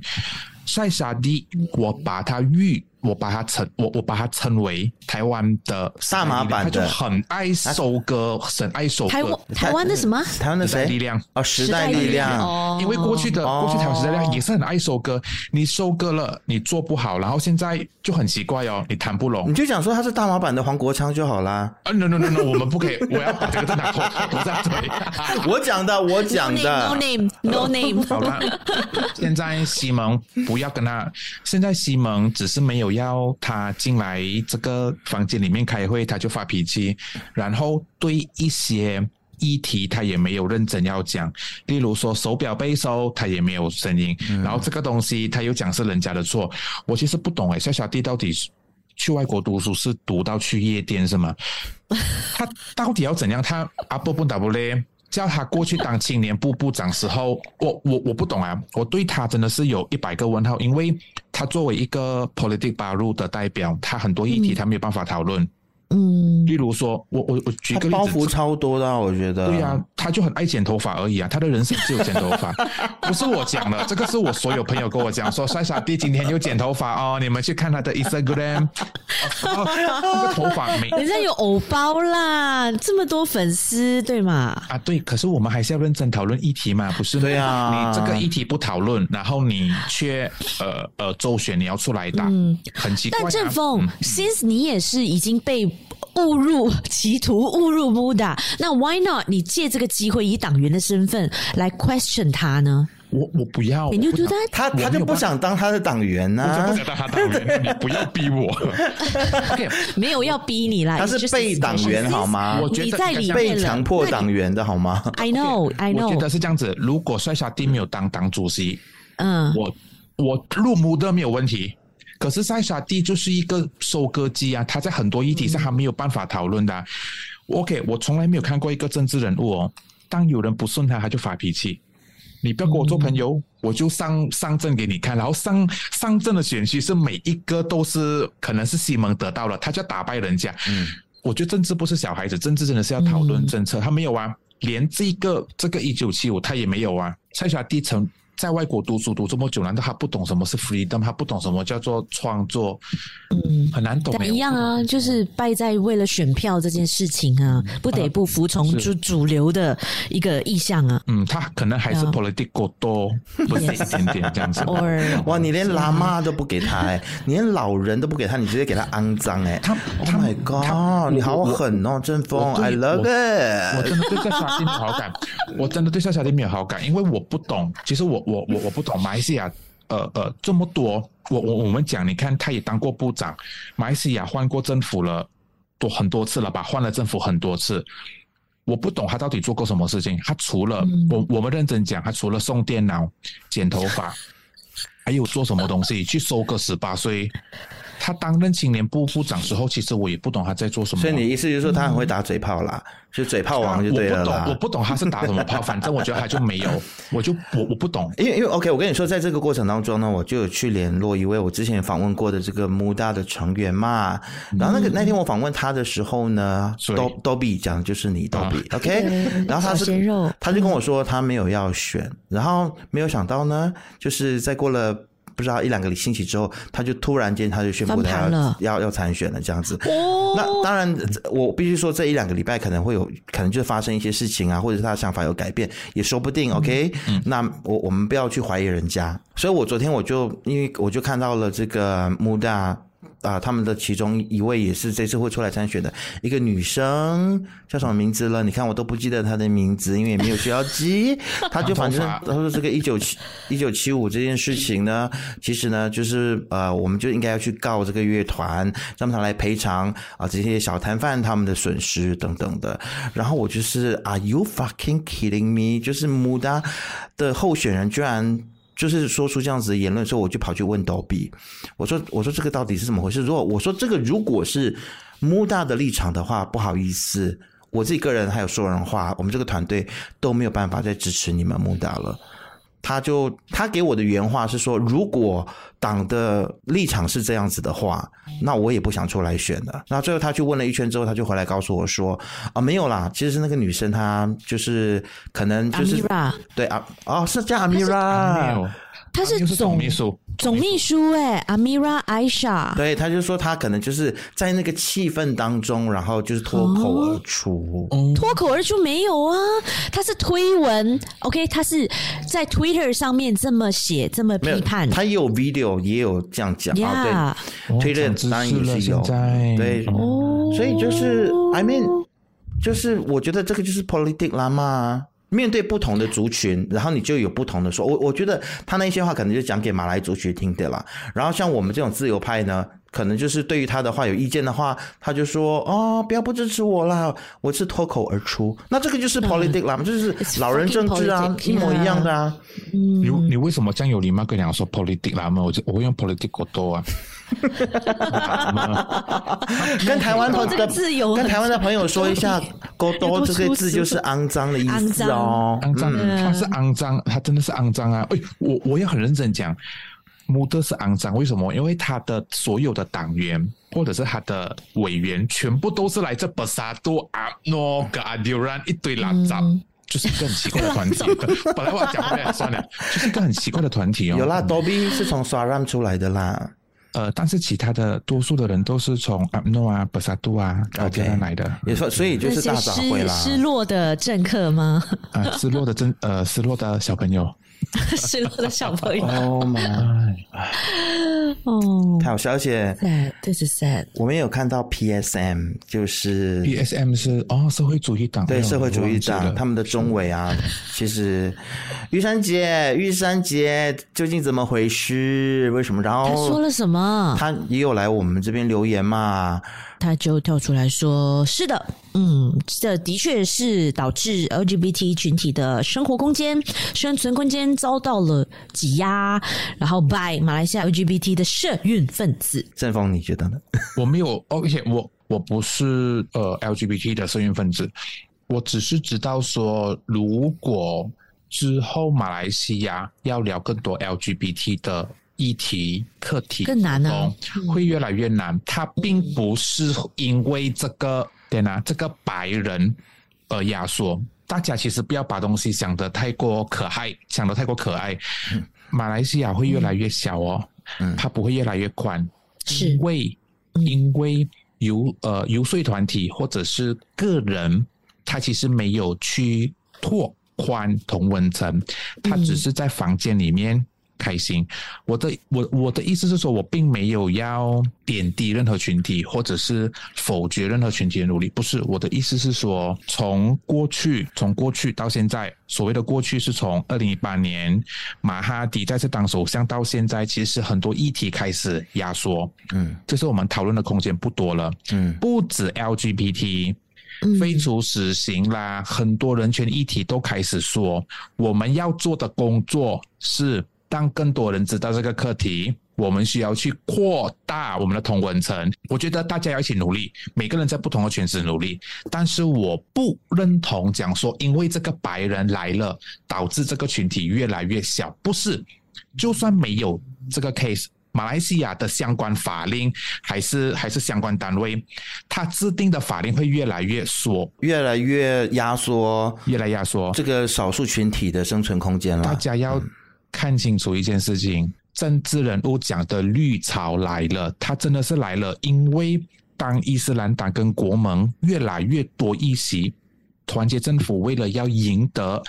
赛沙地，我把他誉，我把他称，我我把他称为台湾的大马版的，他就很爱收割，很爱收割。台湾台湾的什么？台湾的谁？力量哦，时代力量。哦，因为过去的过去台湾时代力量也是很爱收割，你收割了，你做不好，然后现在就很奇怪哦，你谈不拢，你就讲说他是大马版的黄国昌就好啦。啊，no no no no，我们不可以，我要把这个在哪口口在嘴。(laughs) 我讲的，我讲的。No name, no name。好了，现在西蒙不。不要跟他。现在西蒙只是没有要他进来这个房间里面开会，他就发脾气。然后对一些议题，他也没有认真要讲。例如说手表被收，他也没有声音。嗯、然后这个东西他又讲是人家的错。我其实不懂诶，小小弟到底去外国读书是读到去夜店是吗？他到底要怎样？他阿波不打不咧？叫他过去当青年部部长时候，我我我不懂啊，我对他真的是有一百个问号，因为他作为一个 politic baru 的代表，他很多议题他没有办法讨论。嗯嗯，例如说，我我我举个例子，包袱超多的，啊，我觉得。对呀，啊，他就很爱剪头发而已啊，他的人生只有剪头发，(laughs) 不是我讲的，这个是我所有朋友跟我讲说，帅傻弟今天又剪头发哦，(laughs) 你们去看他的 Instagram，那个头发没，人家有偶包啦，这么多粉丝，对吗？啊，对，可是我们还是要认真讨论议题嘛，不是？对啊，你这个议题不讨论，然后你却呃呃周旋，你要出来打，嗯，很奇怪，啊。但正风，嗯，since 你也是已经被。误入歧途，误入穆特，那 Why not？你借这个机会以党员的身份来 question 他呢？我我不要。Can you do that？他他就不想当他的党员呢、啊。我就不想当他党员，你不要逼我。(laughs) okay, 没有要逼你啦，他是被党员好吗？我觉得你在里面被强迫党员的好吗？I know, I know。我觉得是这样子。如果帅小弟没有当党主席，嗯，我我入幕的没有问题。可是塞沙蒂就是一个收割机啊，他在很多议题上他没有办法讨论的、啊。OK，我从来没有看过一个政治人物哦，当有人不顺他，他就发脾气。你不要跟我做朋友，嗯、我就上上阵给你看。然后上上阵的选区是每一个都是可能是西蒙得到了，他就要打败人家。嗯，我觉得政治不是小孩子，政治真的是要讨论政策。嗯、他没有啊，连这个这个一九七五他也没有啊。赛沙蒂曾。在外国读书读这么久，难道他不懂什么是 freedom？他不懂什么叫做创作？嗯，很难懂。但一样啊，就是败在为了选票这件事情啊，嗯、不得不服从主主流的一个意向啊。嗯，他可能还是 political 多，不是一点点这样子。(laughs) (laughs) 哇，你连喇嘛都不给他哎，(laughs) 你连老人都不给他，你直接给他肮脏哎。他，Oh my God，你好狠哦，郑风，I love it。我真的对赛沙蒂没有好感，我真的对赛沙蒂没有好感，因为我不懂。其实我。我我我不懂马来西亚，呃呃，这么多，我我我们讲，你看他也当过部长，马来西亚换过政府了多很多次了吧，换了政府很多次，我不懂他到底做过什么事情。他除了、嗯、我我们认真讲，他除了送电脑、剪头发，(laughs) 还有做什么东西？去收割十八岁。他担任青年部部长时候，其实我也不懂他在做什么。所以你意思就是说他很会打嘴炮啦，嗯、就嘴炮王就对了啦。我不懂，我不懂他是打什么炮，反正我觉得他就没有，(laughs) 我就我我不懂。因为因为 OK，我跟你说，在这个过程当中呢，我就有去联络一位我之前访问过的这个 MUDA 的成员嘛。然后那个、嗯、那天我访问他的时候呢，Dobby 讲的就是你 Dobby OK，然后他是他就跟我说他没有要选，然后没有想到呢，就是在过了。不知道一两个星期之后，他就突然间他就宣布他要要要参选了，这样子。哦、那当然，我必须说这一两个礼拜可能会有可能就发生一些事情啊，或者是他的想法有改变，也说不定。OK，嗯，那我我们不要去怀疑人家。所以我昨天我就因为我就看到了这个 MUDA。啊，他们的其中一位也是这次会出来参选的一个女生，叫什么名字了？你看我都不记得她的名字，因为也没有需要记。(laughs) 她就反正她说这个一九七一九七五这件事情呢，其实呢就是呃，我们就应该要去告这个乐团，让他来赔偿啊这些小摊贩他们的损失等等的。然后我就是，Are you fucking kidding me？就是 MUDA 的候选人居然。就是说出这样子的言论之后，我就跑去问道比我说我说这个到底是怎么回事？如果我说这个如果是穆大的立场的话，不好意思，我自己个人还有说人话，我们这个团队都没有办法再支持你们穆大了。他就他给我的原话是说，如果党的立场是这样子的话，那我也不想出来选的。那最后他去问了一圈之后，他就回来告诉我说啊，没有啦，其实是那个女生她就是可能就是对啊，哦，是叫阿米拉。他是总秘书，总秘书哎，Amira Aisha。对，他就说他可能就是在那个气氛当中，然后就是脱口而出。脱、哦、口而出没有啊？他是推文，OK，他是在 Twitter 上面这么写，这么批判。他有 video，也有这样讲啊。对，Twitter 当然也是有。对，哦、所以就是 I mean，就是我觉得这个就是 politics 啦嘛。面对不同的族群，然后你就有不同的说。我我觉得他那些话可能就讲给马来族群听的啦。然后像我们这种自由派呢，可能就是对于他的话有意见的话，他就说哦，不要不支持我啦，我是脱口而出。那这个就是 politics 啦，就是老人政治啊，一模一样的啊。你你为什么这样有礼貌跟人家说 politics 啦？我就我会用 political 多啊。(laughs) 跟台湾的跟台湾的朋友说一下，“ (laughs) 勾多”这个字就是肮脏的意思哦。肮脏，它是肮脏，它真的是肮脏啊！哎，我我也很认真讲，MUDA 是肮脏，为什么？因为他的所有的党员或者是他的委员，全部都是来自 Bersatu UMNO Keadilan 一堆垃圾，就是一个很奇怪的团体。本来我要讲的算了，就是一个很奇怪的团体哦。有啦，Dobby 是从 Saram 出来的啦。呃，但是其他的多数的人都是从 UMNO 啊、Bersatu 啊、Keadilan 来的，也说，所以就是大杂烩啦。失落的政客吗？(laughs) 啊，失落的政呃，失落的小朋友。(laughs) 失落的小朋友。Oh my！(laughs) 哦，太好笑，而且 sad，这是 sad。我们有看到 PSM，就是 PSM 是哦，社会主义党，对，社会主义党他们的中委啊，其实玉山姐，玉山姐究竟怎么回事？为什么？然后他说了什么？他也有来我们这边留言嘛？他就跳出来说：“是的，嗯，这的确是导致 LGBT 群体的生活空间、生存空间遭到了挤压，然后 by 马来西亚 LGBT 的社运分子。”正峰，你觉得呢？(laughs) 我没有，而且我我不是呃 LGBT 的社运分子，我只是知道说，如果之后马来西亚要聊更多 LGBT 的。议题课题更难呢、啊，会越来越难。它并不是因为这个对呢，这个白人而压缩。大家其实不要把东西想得太过可爱，想得太过可爱。马来西亚会越来越小哦，它不会越来越宽，是因为因为游呃游说团体或者是个人，他其实没有去拓宽同文层，他只是在房间里面。开心，我的我我的意思是说，我并没有要贬低任何群体，或者是否决任何群体的努力。不是，我的意思是说，从过去从过去到现在，所谓的过去是从二零一八年马哈迪再次当首相到现在，其实很多议题开始压缩，嗯，这是我们讨论的空间不多了，嗯，不止 LGBT，废除死刑啦，很多人权议题都开始说，我们要做的工作是。当更多人知道这个课题，我们需要去扩大我们的同文层。我觉得大家要一起努力，每个人在不同的圈子努力。但是我不认同讲说，因为这个白人来了，导致这个群体越来越小。不是，就算没有这个 case，马来西亚的相关法令还是还是相关单位，它制定的法令会越来越缩，越来越压缩，越来压缩这个少数群体的生存空间了。大家要。看清楚一件事情，政治人物讲的绿潮来了，他真的是来了。因为当伊斯兰党跟国盟越来越多议席，团结政府为了要赢得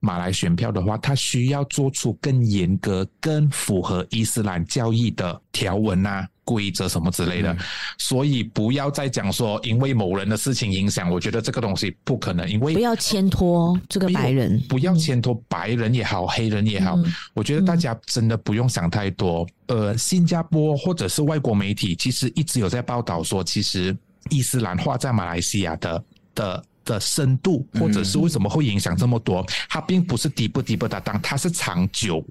马来选票的话，他需要做出更严格、更符合伊斯兰教义的条文啊。规则什么之类的，嗯、所以不要再讲说因为某人的事情影响，我觉得这个东西不可能。因为不要牵拖这个白人，不要牵拖白人也好，嗯、黑人也好，我觉得大家真的不用想太多。嗯、呃，新加坡或者是外国媒体其实一直有在报道说，其实伊斯兰化在马来西亚的的的深度，或者是为什么会影响这么多，它并不是底部底部的当，它是长久。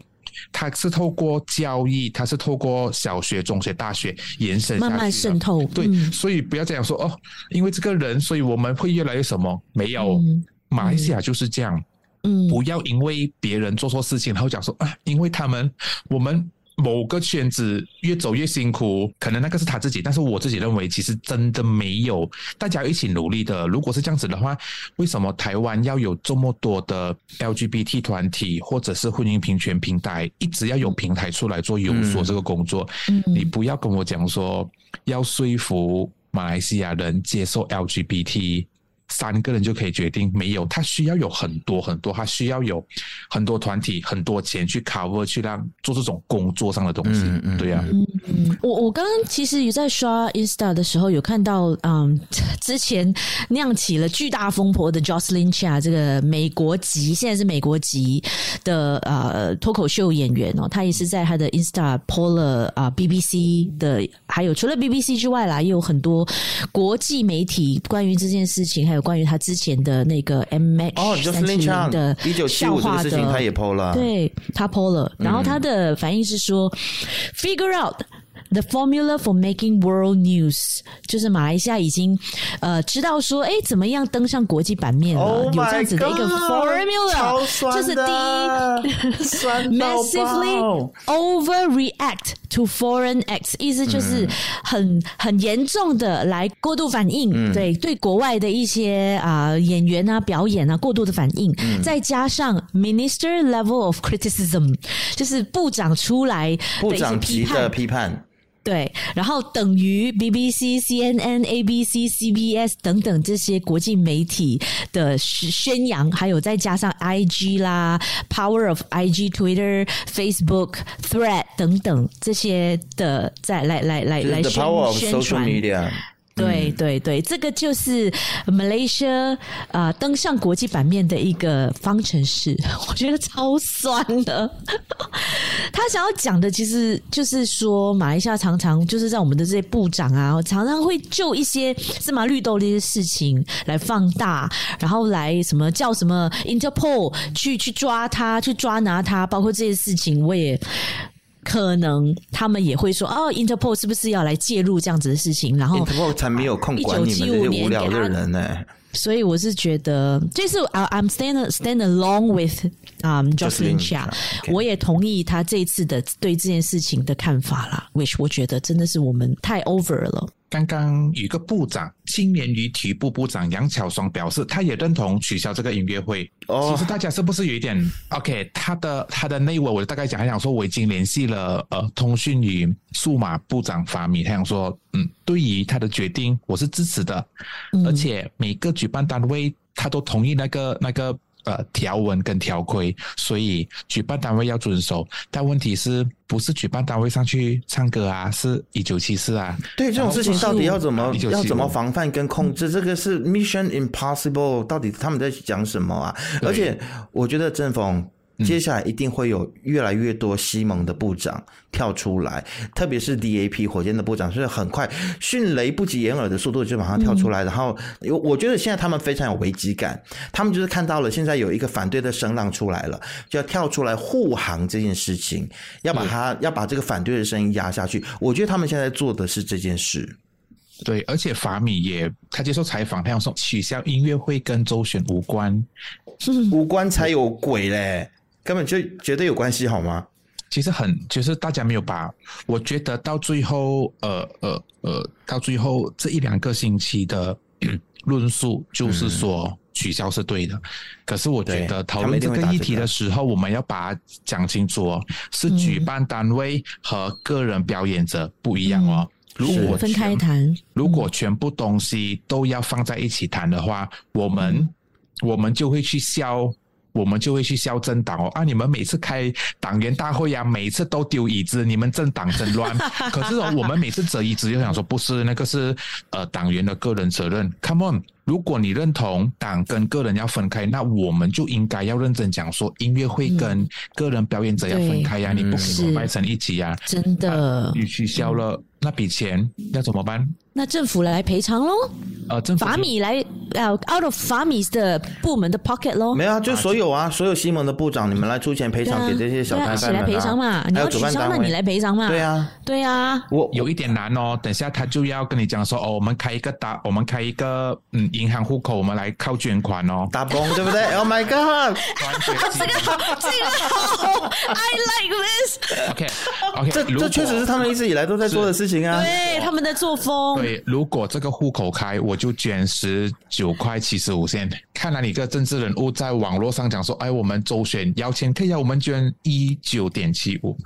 它是透过教育，它是透过小学、中学、大学延伸慢慢渗透。对，嗯、所以不要这样说哦，因为这个人，所以我们会越来越什么？没有，嗯、马来西亚就是这样。嗯，不要因为别人做错事情，然后讲说啊，因为他们我们。某个圈子越走越辛苦，可能那个是他自己，但是我自己认为，其实真的没有，大家一起努力的。如果是这样子的话，为什么台湾要有这么多的 LGBT 团体或者是婚姻平权平台，一直要有平台出来做游说这个工作？嗯，你不要跟我讲说要说服马来西亚人接受 LGBT。三个人就可以决定？没有，他需要有很多很多，他需要有很多团体、很多钱去 cover 去让做这种工作上的东西。嗯嗯，对呀、啊。嗯嗯，我我刚刚其实有在刷 Insta 的时候，有看到，嗯，之前酿起了巨大风波的 Jocelyn Chia 这个美国籍，现在是美国籍的呃脱口秀演员哦，他也是在他的 Insta po 了啊 BBC 的，还有除了 BBC 之外啦，也有很多国际媒体关于这件事情还有。关于他之前的那个 M H 哦，就是林强的一九七五这个事情，他也 PO 了，对，他 PO 了，然后他的反应是说、嗯、，figure out。The formula for making world news，就是马来西亚已经呃知道说，哎，怎么样登上国际版面了？Oh、有这样子的一个 formula，就是第一，massively overreact to foreign acts，意思就是很很严重的来过度反应，嗯、对对国外的一些啊、呃、演员啊表演啊过度的反应，嗯、再加上 minister level of criticism，就是部长出来的一些批判。部长级的批判。对，然后等于 BBC、CNN、ABC、CBS 等等这些国际媒体的宣扬，还有再加上 IG 啦、Power of IG、Twitter、Facebook、Thread 等等这些的，再来来来来宣宣传。对对对，这个就是 Malaysia 啊、呃、登上国际版面的一个方程式，(laughs) 我觉得超酸的。他想要讲的其实就是说，马来西亚常常就是在我们的这些部长啊，常常会就一些芝麻绿豆的一些事情来放大，然后来什么叫什么 Interpol 去去抓他，去抓拿他，包括这些事情，我也。可能他们也会说哦，Interpol 是不是要来介入这样子的事情？然后 Interpol 才没有空管你们这些无聊的人呢、欸。所以我是觉得，就是 I'm stand stand along with 啊、um, Jocelyn Chia，、okay. 我也同意他这次的对这件事情的看法啦。which 我觉得真的是我们太 over 了。刚刚有一个部长，青年与体育部部长杨巧双表示，他也认同取消这个音乐会。哦，其实大家是不是有一点 OK？他的他的内文，我大概讲，一讲说我已经联系了呃通讯与数码部长法米，他想说，嗯，对于他的决定，我是支持的，嗯、而且每个举办单位他都同意那个那个。呃，条文跟条规，所以举办单位要遵守。但问题是不是举办单位上去唱歌啊？是一九七四啊？对，这种事情到底要怎么要怎么防范跟控制？这个是 Mission Impossible，到底他们在讲什么啊？而且我觉得政府。接下来一定会有越来越多西蒙的部长跳出来，特别是 DAP 火箭的部长，是很快迅雷不及掩耳的速度就马上跳出来。然后，我我觉得现在他们非常有危机感，他们就是看到了现在有一个反对的声浪出来了，就要跳出来护航这件事情，要把它要把这个反对的声音压下去。我觉得他们现在做的是这件事。对，而且法米也他接受采访，他要说取消音乐会跟周选无关，无关才有鬼嘞。根本就绝对有关系，好吗？其实很，就是大家没有把，我觉得到最后，呃呃呃，到最后这一两个星期的 (clears throat) 论述，就是说取消是对的。嗯、可是我觉得讨论这个议题的时候，我们要把它讲清楚哦，是举办单位和个人表演者不一样哦。如果分开谈，如果全部东西都要放在一起谈的话，我们、嗯、我们就会去笑。我们就会去笑政党哦啊！你们每次开党员大会啊，每次都丢椅子，你们政党真乱。(laughs) 可是哦我们每次折椅子，就想说不是那个是呃党员的个人责任。Come on，如果你认同党跟个人要分开，那我们就应该要认真讲说音乐会跟个人表演者要分开呀、啊嗯，你不可以合办成一起呀、啊。真的，你、啊、取消了、嗯、那笔钱要怎么办？那政府来赔偿喽？呃，政府法米来呃，out of 法米的部门的 pocket 喽？没有啊，就所有啊，所有西蒙的部长，你们来出钱赔偿给这些小摊贩们啊，来赔偿嘛？你要取消，那你来赔偿嘛？对啊，对啊。我有一点难哦，等下他就要跟你讲说哦，我们开一个大，我们开一个嗯银行户口，我们来靠捐款哦，打工对不对？(laughs) Oh my god！这个好，这个好，(laughs) I like this。OK OK，(laughs) 这这确实是他们一直以来都在做的事情啊，对他们的作风。对，如果这个户口开，我就捐十九块七十五仙。看来你个政治人物在网络上讲说，哎，我们周选要钱，可以啊我们捐一九点七五。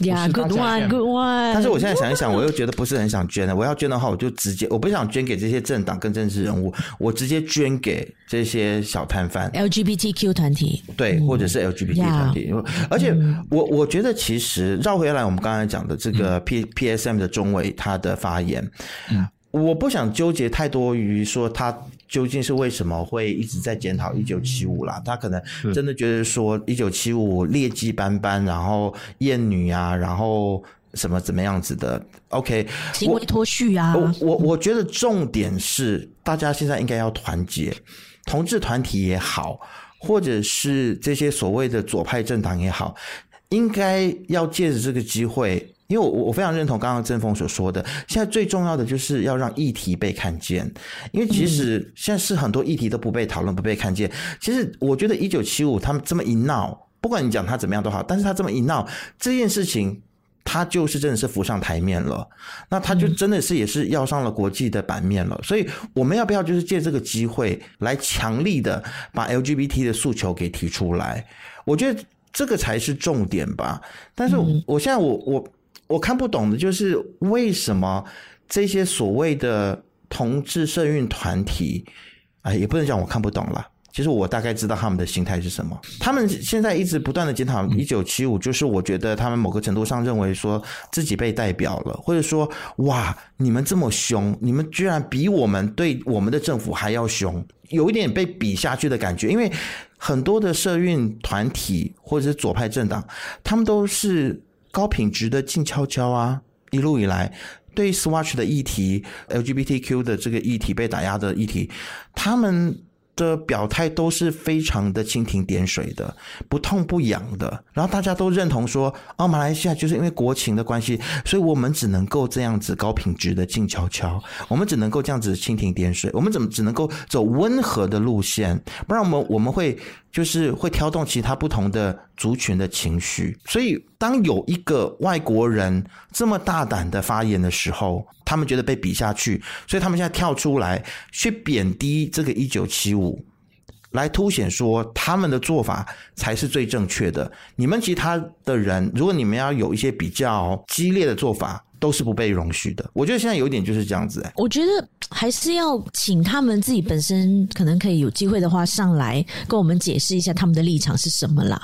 呀，good one，good one。但是我现在想一想，我又觉得不是很想捐了。我要捐的话，我就直接，我不想捐给这些政党跟政治人物，我直接捐给这些小摊贩，LGBTQ 团体，对，或者是 LGBT 团体。Yeah. 而且我我觉得，其实绕回来，我们刚才讲的这个 P PSM 的中委他的发言，嗯，我不想纠结太多于说他。究竟是为什么会一直在检讨一九七五啦？他可能真的觉得说一九七五劣迹斑斑，然后厌女啊，然后什么怎么样子的？OK，行为脱序啊。我我我觉得重点是大家现在应该要团结，同志团体也好，或者是这些所谓的左派政党也好，应该要借着这个机会。因为我我非常认同刚刚郑峰所说的，现在最重要的就是要让议题被看见。因为即使现在是很多议题都不被讨论、不被看见，其实我觉得一九七五他们这么一闹，不管你讲他怎么样都好，但是他这么一闹，这件事情他就是真的是浮上台面了，那他就真的是也是要上了国际的版面了。所以我们要不要就是借这个机会来强力的把 LGBT 的诉求给提出来？我觉得这个才是重点吧。但是我现在我我。我看不懂的就是为什么这些所谓的同志社运团体，哎，也不能讲我看不懂了。其实我大概知道他们的心态是什么。他们现在一直不断的检讨一九七五，就是我觉得他们某个程度上认为说自己被代表了，或者说哇，你们这么凶，你们居然比我们对我们的政府还要凶，有一点被比下去的感觉。因为很多的社运团体或者是左派政党，他们都是高品质的静悄悄啊，一路以来对 Swatch 的议题、LGBTQ 的这个议题被打压的议题，他们。的表态都是非常的蜻蜓点水的，不痛不痒的。然后大家都认同说，哦，马来西亚就是因为国情的关系，所以我们只能够这样子高品质的静悄悄，我们只能够这样子蜻蜓点水，我们怎么只能够走温和的路线？不然我们我们会。就是会挑动其他不同的族群的情绪，所以当有一个外国人这么大胆的发言的时候，他们觉得被比下去，所以他们现在跳出来去贬低这个一九七五，来凸显说他们的做法才是最正确的。你们其他的人，如果你们要有一些比较激烈的做法，都是不被容许的。我觉得现在有点就是这样子。我觉得还是要请他们自己本身可能可以有机会的话上来跟我们解释一下他们的立场是什么啦。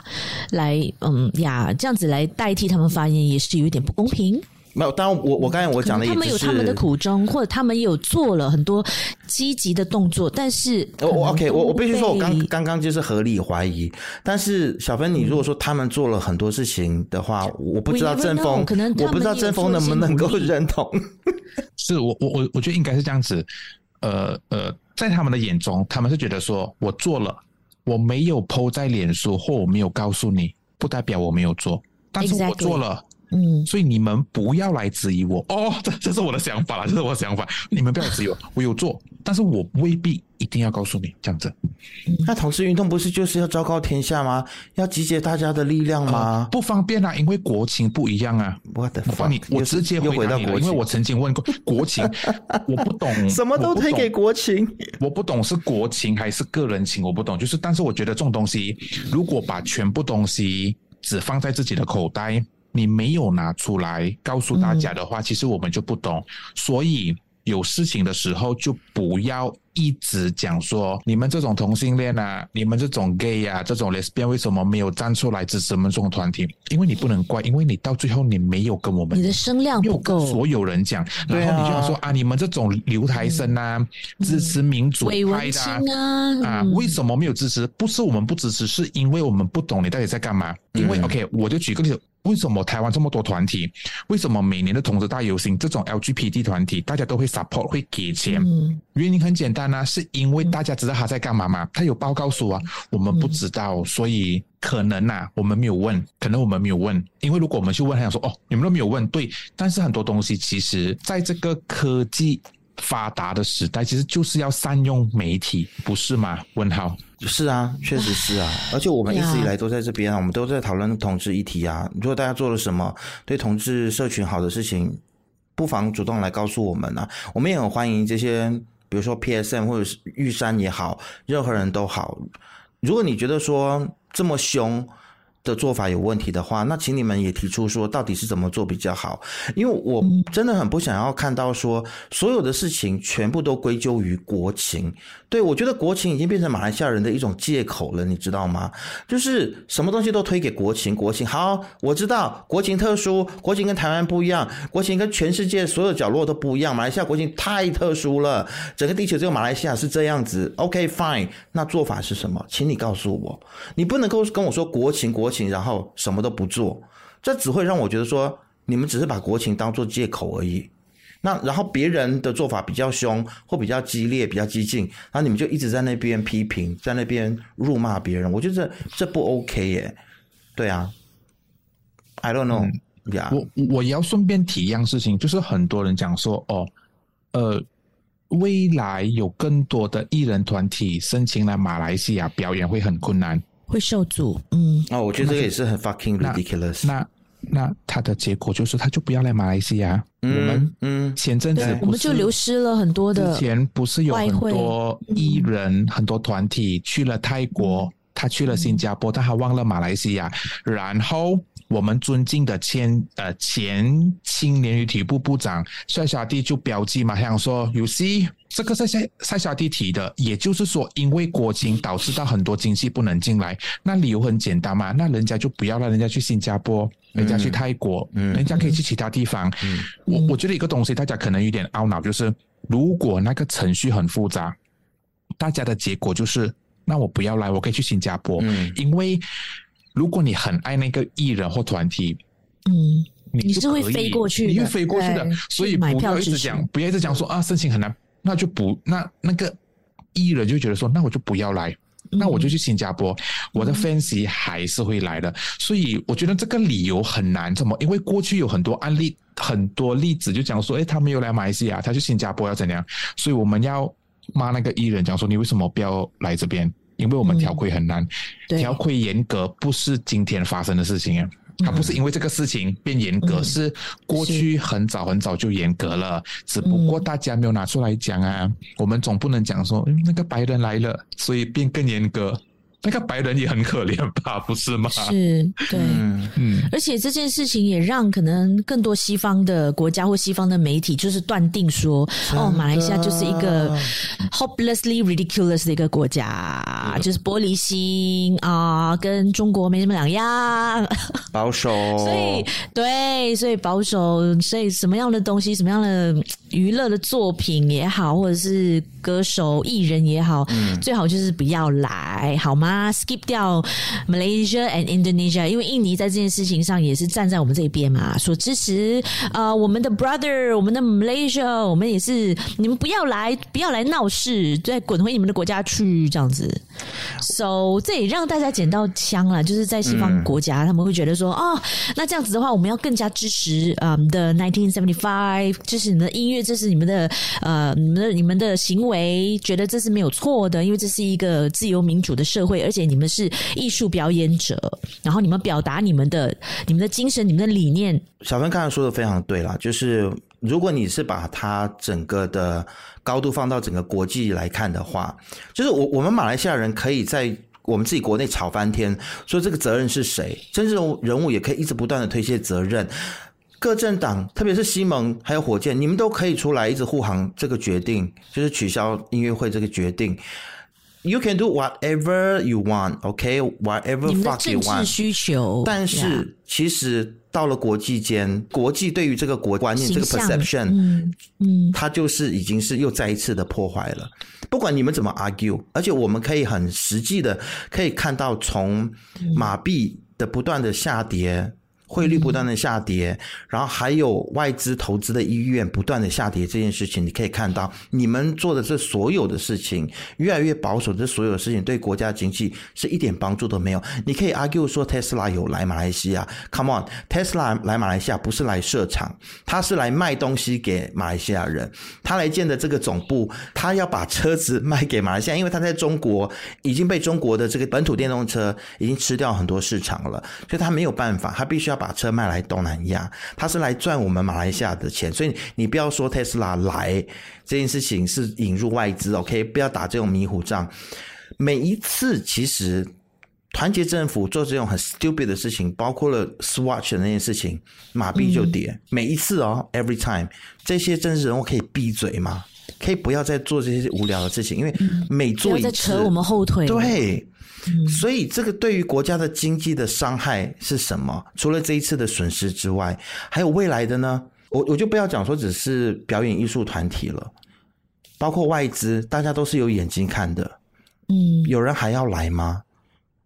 来，嗯呀，这样子来代替他们发言也是有一点不公平。没有，当然我我刚才我讲的也是，他们有他们的苦衷，或者他们有做了很多积极的动作，但是我 OK，我我必须说，我刚刚刚就是合理怀疑。但是小芬，你如果说他们做了很多事情的话，嗯、我不知道郑风，可能我不知道郑风能不能够认同。是我我我我觉得应该是这样子。呃呃，在他们的眼中，他们是觉得说我做了，我没有 po 在脸书或我没有告诉你，不代表我没有做，但是我做了。Exactly. 嗯，所以你们不要来质疑我哦，这这是我的想法啦，这是我的想法。你们不要质疑我，我有做，但是我未必一定要告诉你这样子。那同志运动不是就是要昭告天下吗？要集结大家的力量吗？呃、不方便啊，因为国情不一样啊。我的，我帮你，我直接回答你了，因为我曾经问过国情，(laughs) 我不懂，什么都推给国情，我不懂是国情还是个人情，我不懂。就是，但是我觉得这种东西，如果把全部东西只放在自己的口袋。你没有拿出来告诉大家的话，其实我们就不懂。所以有事情的时候，就不要一直讲说你们这种同性恋啊，你们这种 gay 啊，这种 lesbian 为什么没有站出来支持我们这种团体？因为你不能怪，因为你到最后你没有跟我们，你的声量不够，所有人讲，然后你就想说啊，你们这种留台生啊，支持民主派的啊，啊，为什么没有支持？不是我们不支持，是因为我们不懂你到底在干嘛。因为 OK，我就举个例子。为什么台湾这么多团体？为什么每年的同志大游行这种 LGBT 团体，大家都会 support 会给钱？嗯、原因很简单啊，是因为大家知道他在干嘛吗？他有报告书啊，我们不知道，嗯、所以可能啊，我们没有问，可能我们没有问，因为如果我们去问，他想说哦，你们都没有问，对。但是很多东西其实在这个科技发达的时代，其实就是要善用媒体，不是吗？问号。是啊，确实是啊，而且我们一直以来都在这边啊，我们都在讨论同志议题啊。如果大家做了什么对同志社群好的事情，不妨主动来告诉我们啊。我们也很欢迎这些，比如说 PSM 或者是玉山也好，任何人都好。如果你觉得说这么凶的做法有问题的话，那请你们也提出说到底是怎么做比较好，因为我真的很不想要看到说所有的事情全部都归咎于国情。对，我觉得国情已经变成马来西亚人的一种借口了，你知道吗？就是什么东西都推给国情，国情好，我知道国情特殊，国情跟台湾不一样，国情跟全世界所有角落都不一样，马来西亚国情太特殊了，整个地球只有马来西亚是这样子。OK fine，那做法是什么？请你告诉我，你不能够跟我说国情国情。然后什么都不做，这只会让我觉得说你们只是把国情当做借口而已。那然后别人的做法比较凶或比较激烈、比较激进，然后你们就一直在那边批评，在那边辱骂别人。我觉得这这不 OK 耶。对啊，I don't know. 我我也要顺便提一样事情，就是很多人讲说哦，呃，未来有更多的艺人团体申请来马来西亚表演会很困难。会受阻，嗯，哦，我觉得这个也是很 fucking ridiculous。那那，那他的结果就是，他就不要来马来西亚。嗯、我们嗯，前阵子我们就流失了很多的。之前不是有很多艺人、嗯、很多团体去了泰国，他去了新加坡，但他忘了马来西亚。然后我们尊敬的前呃前青年与体育部部长帅小弟就标记嘛，他想说，You see，这个是赛赛沙蒂提的，也就是说，因为国情导致到很多经济不能进来，那理由很简单嘛，那人家就不要让人家去新加坡，人家去泰国，嗯，人家可以去其他地方。嗯，我我觉得一个东西大家可能有点懊恼，就是如果那个程序很复杂，大家的结果就是。那我不要来，我可以去新加坡。嗯，因为如果你很爱那个艺人或团体，嗯，你是会飞过去，你会飞过去的。所以不要一直讲，不要一直讲说啊，申请很难，那就不那那个艺人就觉得说，那我就不要来，那我就去新加坡，嗯、我的 fans 还是会来的。所以我觉得这个理由很难，怎么？因为过去有很多案例，很多例子就讲说，哎，他没有来马来西亚，他去新加坡要怎样？所以我们要。骂那个艺人讲说，你为什么不要来这边？因为我们调规很难，调规严格不是今天发生的事情啊，它不是因为这个事情变严格，嗯、是过去很早很早就严格了，只不过大家没有拿出来讲啊。嗯、我们总不能讲说，那个白人来了，所以变更严格。那个白人也很可怜吧，(laughs) 不是吗？是，对，嗯，而且这件事情也让可能更多西方的国家或西方的媒体就是断定说，哦，马来西亚就是一个 hopelessly ridiculous 的一个国家，的就是玻璃心啊，跟中国没什么两样，保守。(laughs) 所以，对，所以保守，所以什么样的东西，什么样的娱乐的作品也好，或者是歌手艺人也好，嗯，最好就是不要来，好吗？啊，skip 掉 Malaysia and Indonesia，因为印尼在这件事情上也是站在我们这边嘛，说支持啊、呃，我们的 brother，我们的 Malaysia，我们也是，你们不要来，不要来闹事，再滚回你们的国家去，这样子。So 这也让大家捡到枪了，就是在西方国家，嗯、他们会觉得说，哦，那这样子的话，我们要更加支持啊，的、um, 1975，支持你们的音乐，这是你们的呃，你们的你们的行为，觉得这是没有错的，因为这是一个自由民主的社会。而且你们是艺术表演者，然后你们表达你们的、你们的精神、你们的理念。小芬刚才说的非常对啦，就是如果你是把它整个的高度放到整个国际来看的话，就是我我们马来西亚人可以在我们自己国内吵翻天，说这个责任是谁？甚至人物也可以一直不断的推卸责任。各政党，特别是西蒙还有火箭，你们都可以出来一直护航这个决定，就是取消音乐会这个决定。You can do whatever you want, OK? Whatever fuck you want. 需求，但是其实到了国际间，国际对于这个国观念、这个 perception，嗯，嗯，它就是已经是又再一次的破坏了。不管你们怎么 argue，而且我们可以很实际的可以看到，从马币的不断的下跌。汇率不断的下跌，然后还有外资投资的意愿不断的下跌，这件事情你可以看到，你们做的这所有的事情越来越保守，这所有的事情对国家经济是一点帮助都没有。你可以 argue 说 Tesla 有来马来西亚，Come on，Tesla 来马来西亚不是来设厂，他是来卖东西给马来西亚人。他来建的这个总部，他要把车子卖给马来西亚，因为他在中国已经被中国的这个本土电动车已经吃掉很多市场了，所以他没有办法，他必须要把。把车卖来东南亚，他是来赚我们马来西亚的钱，所以你不要说特斯拉来这件事情是引入外资，OK？不要打这种迷糊仗。每一次其实团结政府做这种很 stupid 的事情，包括了 Swatch 的那件事情，马币就跌。嗯、每一次哦，every time，这些政治人物可以闭嘴吗？可以不要再做这些无聊的事情，因为每做一次，在扯我们后腿。对。所以，这个对于国家的经济的伤害是什么？除了这一次的损失之外，还有未来的呢？我我就不要讲说只是表演艺术团体了，包括外资，大家都是有眼睛看的。嗯，有人还要来吗？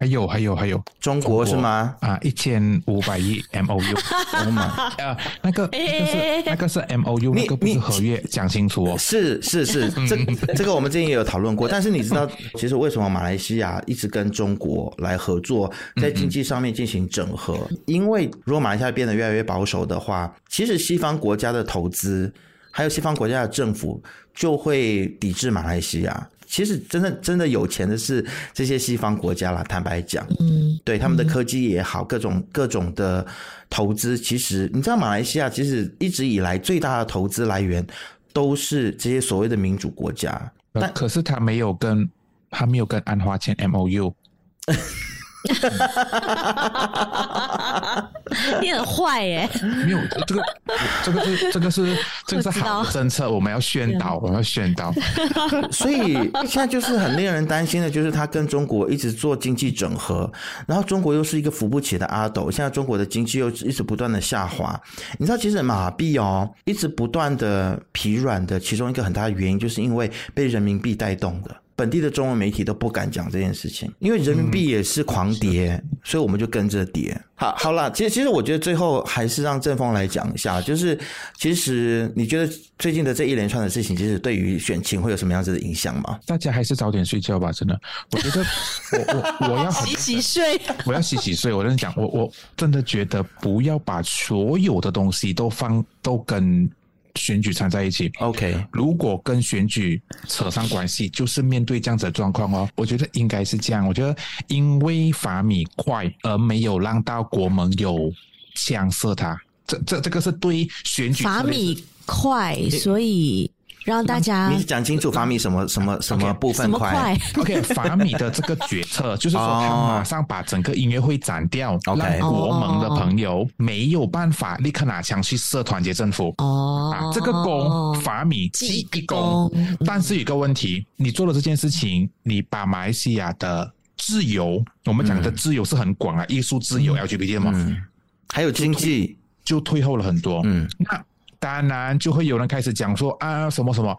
还有还有还有，中国是吗？啊，一千五百亿 M O U，Oh (laughs) my，啊，那个 (laughs) 那个是那个是 M O U，那个不是合约，(laughs) 讲清楚哦。是是是，这这个我们之前也有讨论过。但是你知道，其实为什么马来西亚一直跟中国来合作，在经济上面进行整合？因为如果马来西亚变得越来越保守的话，其实西方国家的投资，还有西方国家的政府就会抵制马来西亚。其实真的真的有钱的是这些西方国家啦，坦白讲，嗯，对他们的科技也好，各种各种的投资，其实你知道，马来西亚其实一直以来最大的投资来源都是这些所谓的民主国家，但可是他没有跟他没有跟安华签 MOU。(laughs) (laughs) 你很坏耶！没有这个，这个是这个是这个是好的政策，我们要宣导，我们要宣导。(laughs) 所以现在就是很令人担心的，就是他跟中国一直做经济整合，然后中国又是一个扶不起的阿斗，现在中国的经济又一直不断的下滑。你知道，其实马币哦，一直不断的疲软的，其中一个很大的原因，就是因为被人民币带动的。本地的中文媒体都不敢讲这件事情，因为人民币也是狂跌，嗯、所以我们就跟着跌。好，好了，其实其实我觉得最后还是让正风来讲一下，就是其实你觉得最近的这一连串的事情，其实对于选情会有什么样子的影响吗？大家还是早点睡觉吧，真的。我觉得 (laughs) 我我我要洗洗睡，我要洗洗睡。我跟你讲，我我真的觉得不要把所有的东西都放都跟。选举缠在一起，OK。如果跟选举扯上关系，就是面对这样子的状况哦。我觉得应该是这样。我觉得因为法米快而没有让到国盟有枪射他，这这这个是对选举法米快，所以。让大家你讲清楚法米什么什么什么部分快？(laughs) OK，法米的这个决策就是说，他马上把整个音乐会斩掉，OK，让国盟的朋友没有办法立刻拿枪去射团结政府。哦，啊，这个功法米记一功，但是有一个问题，你做了这件事情，你把马来西亚的自由，我们讲的自由是很广啊，艺术自由 LGBT 嘛，还有经济。就退后了很多。嗯，那。当然，就会有人开始讲说啊，什么什么，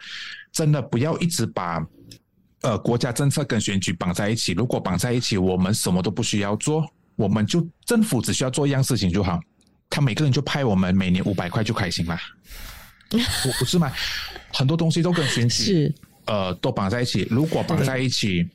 真的不要一直把呃国家政策跟选举绑在一起。如果绑在一起，我们什么都不需要做，我们就政府只需要做一样事情就好。他每个人就派我们每年五百块就开心了，(laughs) 不不是吗？很多东西都跟选举是呃都绑在一起。如果绑在一起。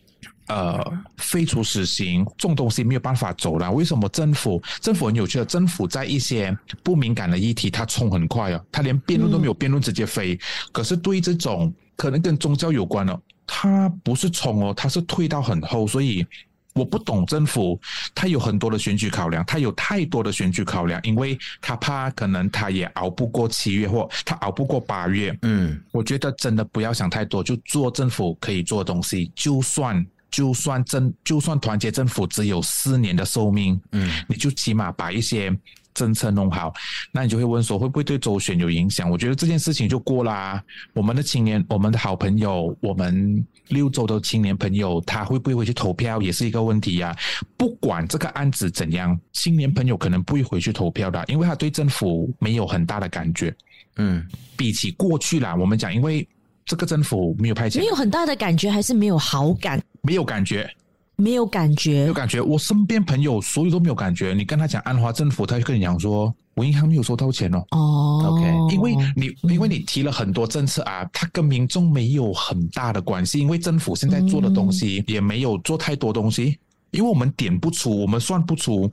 呃，废除死刑这种东西没有办法走了。为什么政府？政府很有趣的，政府在一些不敏感的议题，他冲很快啊，他连辩论都没有辩论，直接飞。嗯、可是对于这种可能跟宗教有关的，他不是冲哦，他是退到很后。所以我不懂政府，他有很多的选举考量，他有太多的选举考量，因为他怕可能他也熬不过七月，或他熬不过八月。嗯，我觉得真的不要想太多，就做政府可以做的东西，就算。就算政，就算团结政府只有四年的寿命，嗯，你就起码把一些政策弄好，那你就会问说会不会对周选有影响？我觉得这件事情就过啦。我们的青年，我们的好朋友，我们六周的青年朋友，他会不会回去投票也是一个问题呀、啊。不管这个案子怎样，青年朋友可能不会回去投票的，因为他对政府没有很大的感觉。嗯，比起过去啦，我们讲，因为这个政府没有派遣，没有很大的感觉，还是没有好感。没有感觉，没有感觉，没有感觉。我身边朋友所有都没有感觉。你跟他讲安华政府，他就跟你讲说，我银行没有收到钱哦。哦，OK，因为你因为你提了很多政策啊，他跟民众没有很大的关系。因为政府现在做的东西也没有做太多东西，因为我们点不出，我们算不出。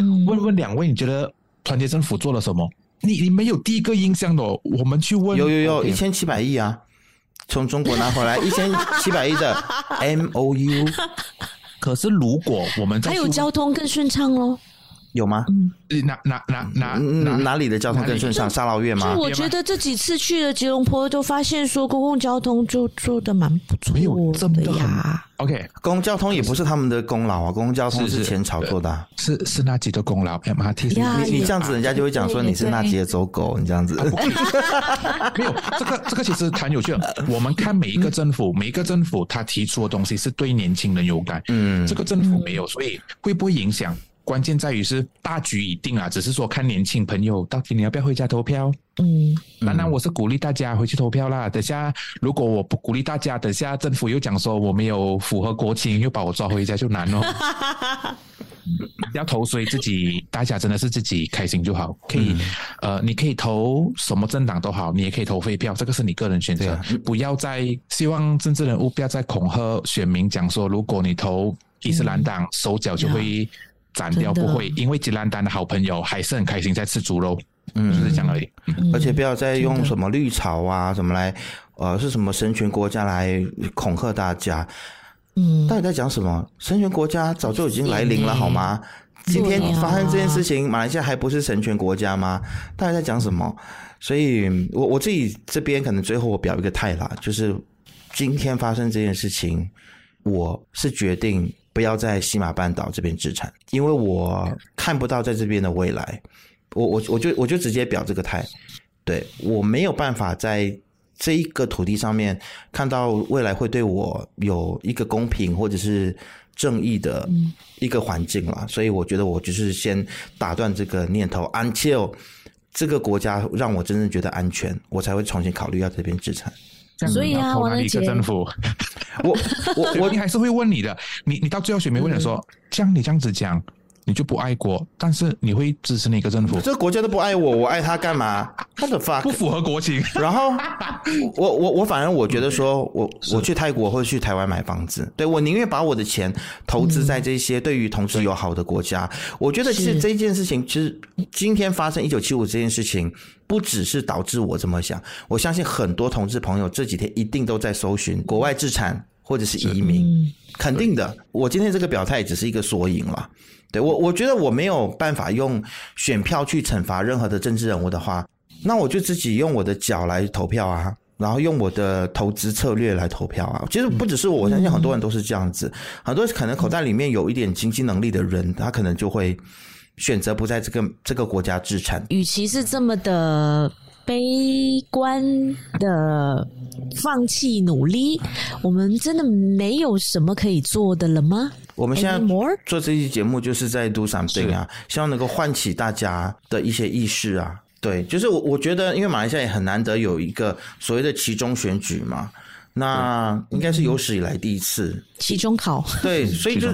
嗯，问问两位，你觉得团结政府做了什么？你你没有第一个印象的，我们去问。有有有，一千七百亿啊。从中国拿回来一千 (laughs) 七百亿的 M O U，(laughs) 可是如果我们还有交通更顺畅喽？有吗？嗯，哪哪哪哪哪哪里的交通更顺畅？沙捞越吗？就我觉得这几次去了吉隆坡，都发现说公共交通就做的蛮不错，没有这么的呀。OK，公共交通也不是他们的功劳啊，公共交通是前朝做的，是是，是纳吉的功劳。MRT，你你这样子，人家就会讲说你是那吉的走狗，你这样子。(laughs) 没有这个这个其实很有趣。我们看每一个政府，每一个政府他提出的东西是对年轻人有感。嗯，这个政府没有，所以会不会影响？关键在于是大局已定啊，只是说看年轻朋友到底你要不要回家投票。嗯，当然我是鼓励大家回去投票啦。等下如果我不鼓励大家，等下政府又讲说我没有符合国情，又把我抓回家就难哦。(laughs) 要投谁自己，大家真的是自己开心就好。可以，嗯、呃，你可以投什么政党都好，你也可以投废票，这个是你个人选择。啊、不要再希望政治人物不要再恐吓选民，讲说如果你投伊斯兰党，嗯、手脚就会。斩掉不会，因为吉兰丹的好朋友还是很开心在吃猪肉，嗯，就是这样而已。嗯、而且不要再用什么绿草啊，什么来，呃，是什么神权国家来恐吓大家。嗯，到底在讲什么？神权国家早就已经来临了，好吗？今天发生这件事情，马来西亚还不是神权国家吗？大家在讲什么？所以我我自己这边可能最后我表一个态啦，就是今天发生这件事情，我是决定。不要在西马半岛这边置产，因为我看不到在这边的未来。我我我就我就直接表这个态，对，我没有办法在这一个土地上面看到未来会对我有一个公平或者是正义的一个环境了，所以我觉得我就是先打断这个念头，until 这个国家让我真正觉得安全，我才会重新考虑要这边置产。所以啊，我的政府，(laughs) 我我我你还是会问你的，你你到最后选民问你说，像你这样子讲。你就不爱国，但是你会支持哪个政府？这个国家都不爱我，我爱他干嘛？(laughs) 他的 fuck 不符合国情。(laughs) 然后我我我反而我觉得说，我我去泰国或者去台湾买房子，对，我宁愿把我的钱投资在这些对于同志友好的国家。嗯、我觉得其实这件事情，其实今天发生一九七五这件事情，不只是导致我这么想，我相信很多同志朋友这几天一定都在搜寻国外资产或者是移民，肯定的。我今天这个表态只是一个缩影了。对，我，我觉得我没有办法用选票去惩罚任何的政治人物的话，那我就自己用我的脚来投票啊，然后用我的投资策略来投票啊。其实不只是我，我相信很多人都是这样子。很多可能口袋里面有一点经济能力的人，他可能就会选择不在这个这个国家置产。与其是这么的。悲观的放弃努力，我们真的没有什么可以做的了吗？我们现在做这期节目就是在 do something 啊，希望能够唤起大家的一些意识啊。对，就是我我觉得，因为马来西亚也很难得有一个所谓的期中选举嘛，那应该是有史以来第一次期中考。对，所以就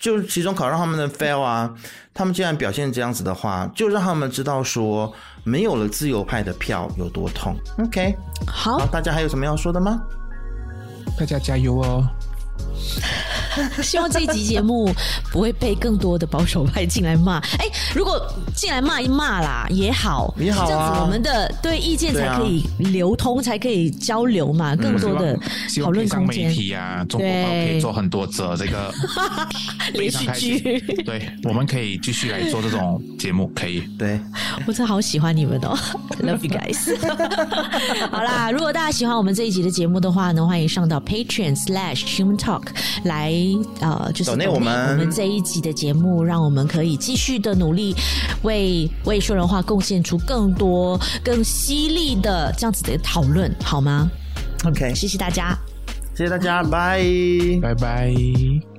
就是期中考让他们能 fail 啊，他们既然表现这样子的话，就让他们知道说。没有了自由派的票有多痛？OK，好，大家还有什么要说的吗？大家加油哦！(laughs) 希望这一集节目不会被更多的保守派进来骂。哎，如果进来骂一骂啦也好，也好啊，这样子我们的对意见才可以流通，啊、才可以交流嘛，更多的讨论空间。媒体啊，中国报可以做很多则这个 (laughs) 连续剧。对，我们可以继续来做这种节目，可以。对，我真的好喜欢你们哦，(laughs) Love you guys。好啦，如果大家喜欢我们这一集的节目的话呢，欢迎上到 Patreon slash Human Talk 来。呃，就是我们我们这一集的节目，让我们可以继续的努力，为为说人话贡献出更多、更犀利的这样子的讨论，好吗？OK，谢谢大家，谢谢大家，拜拜拜。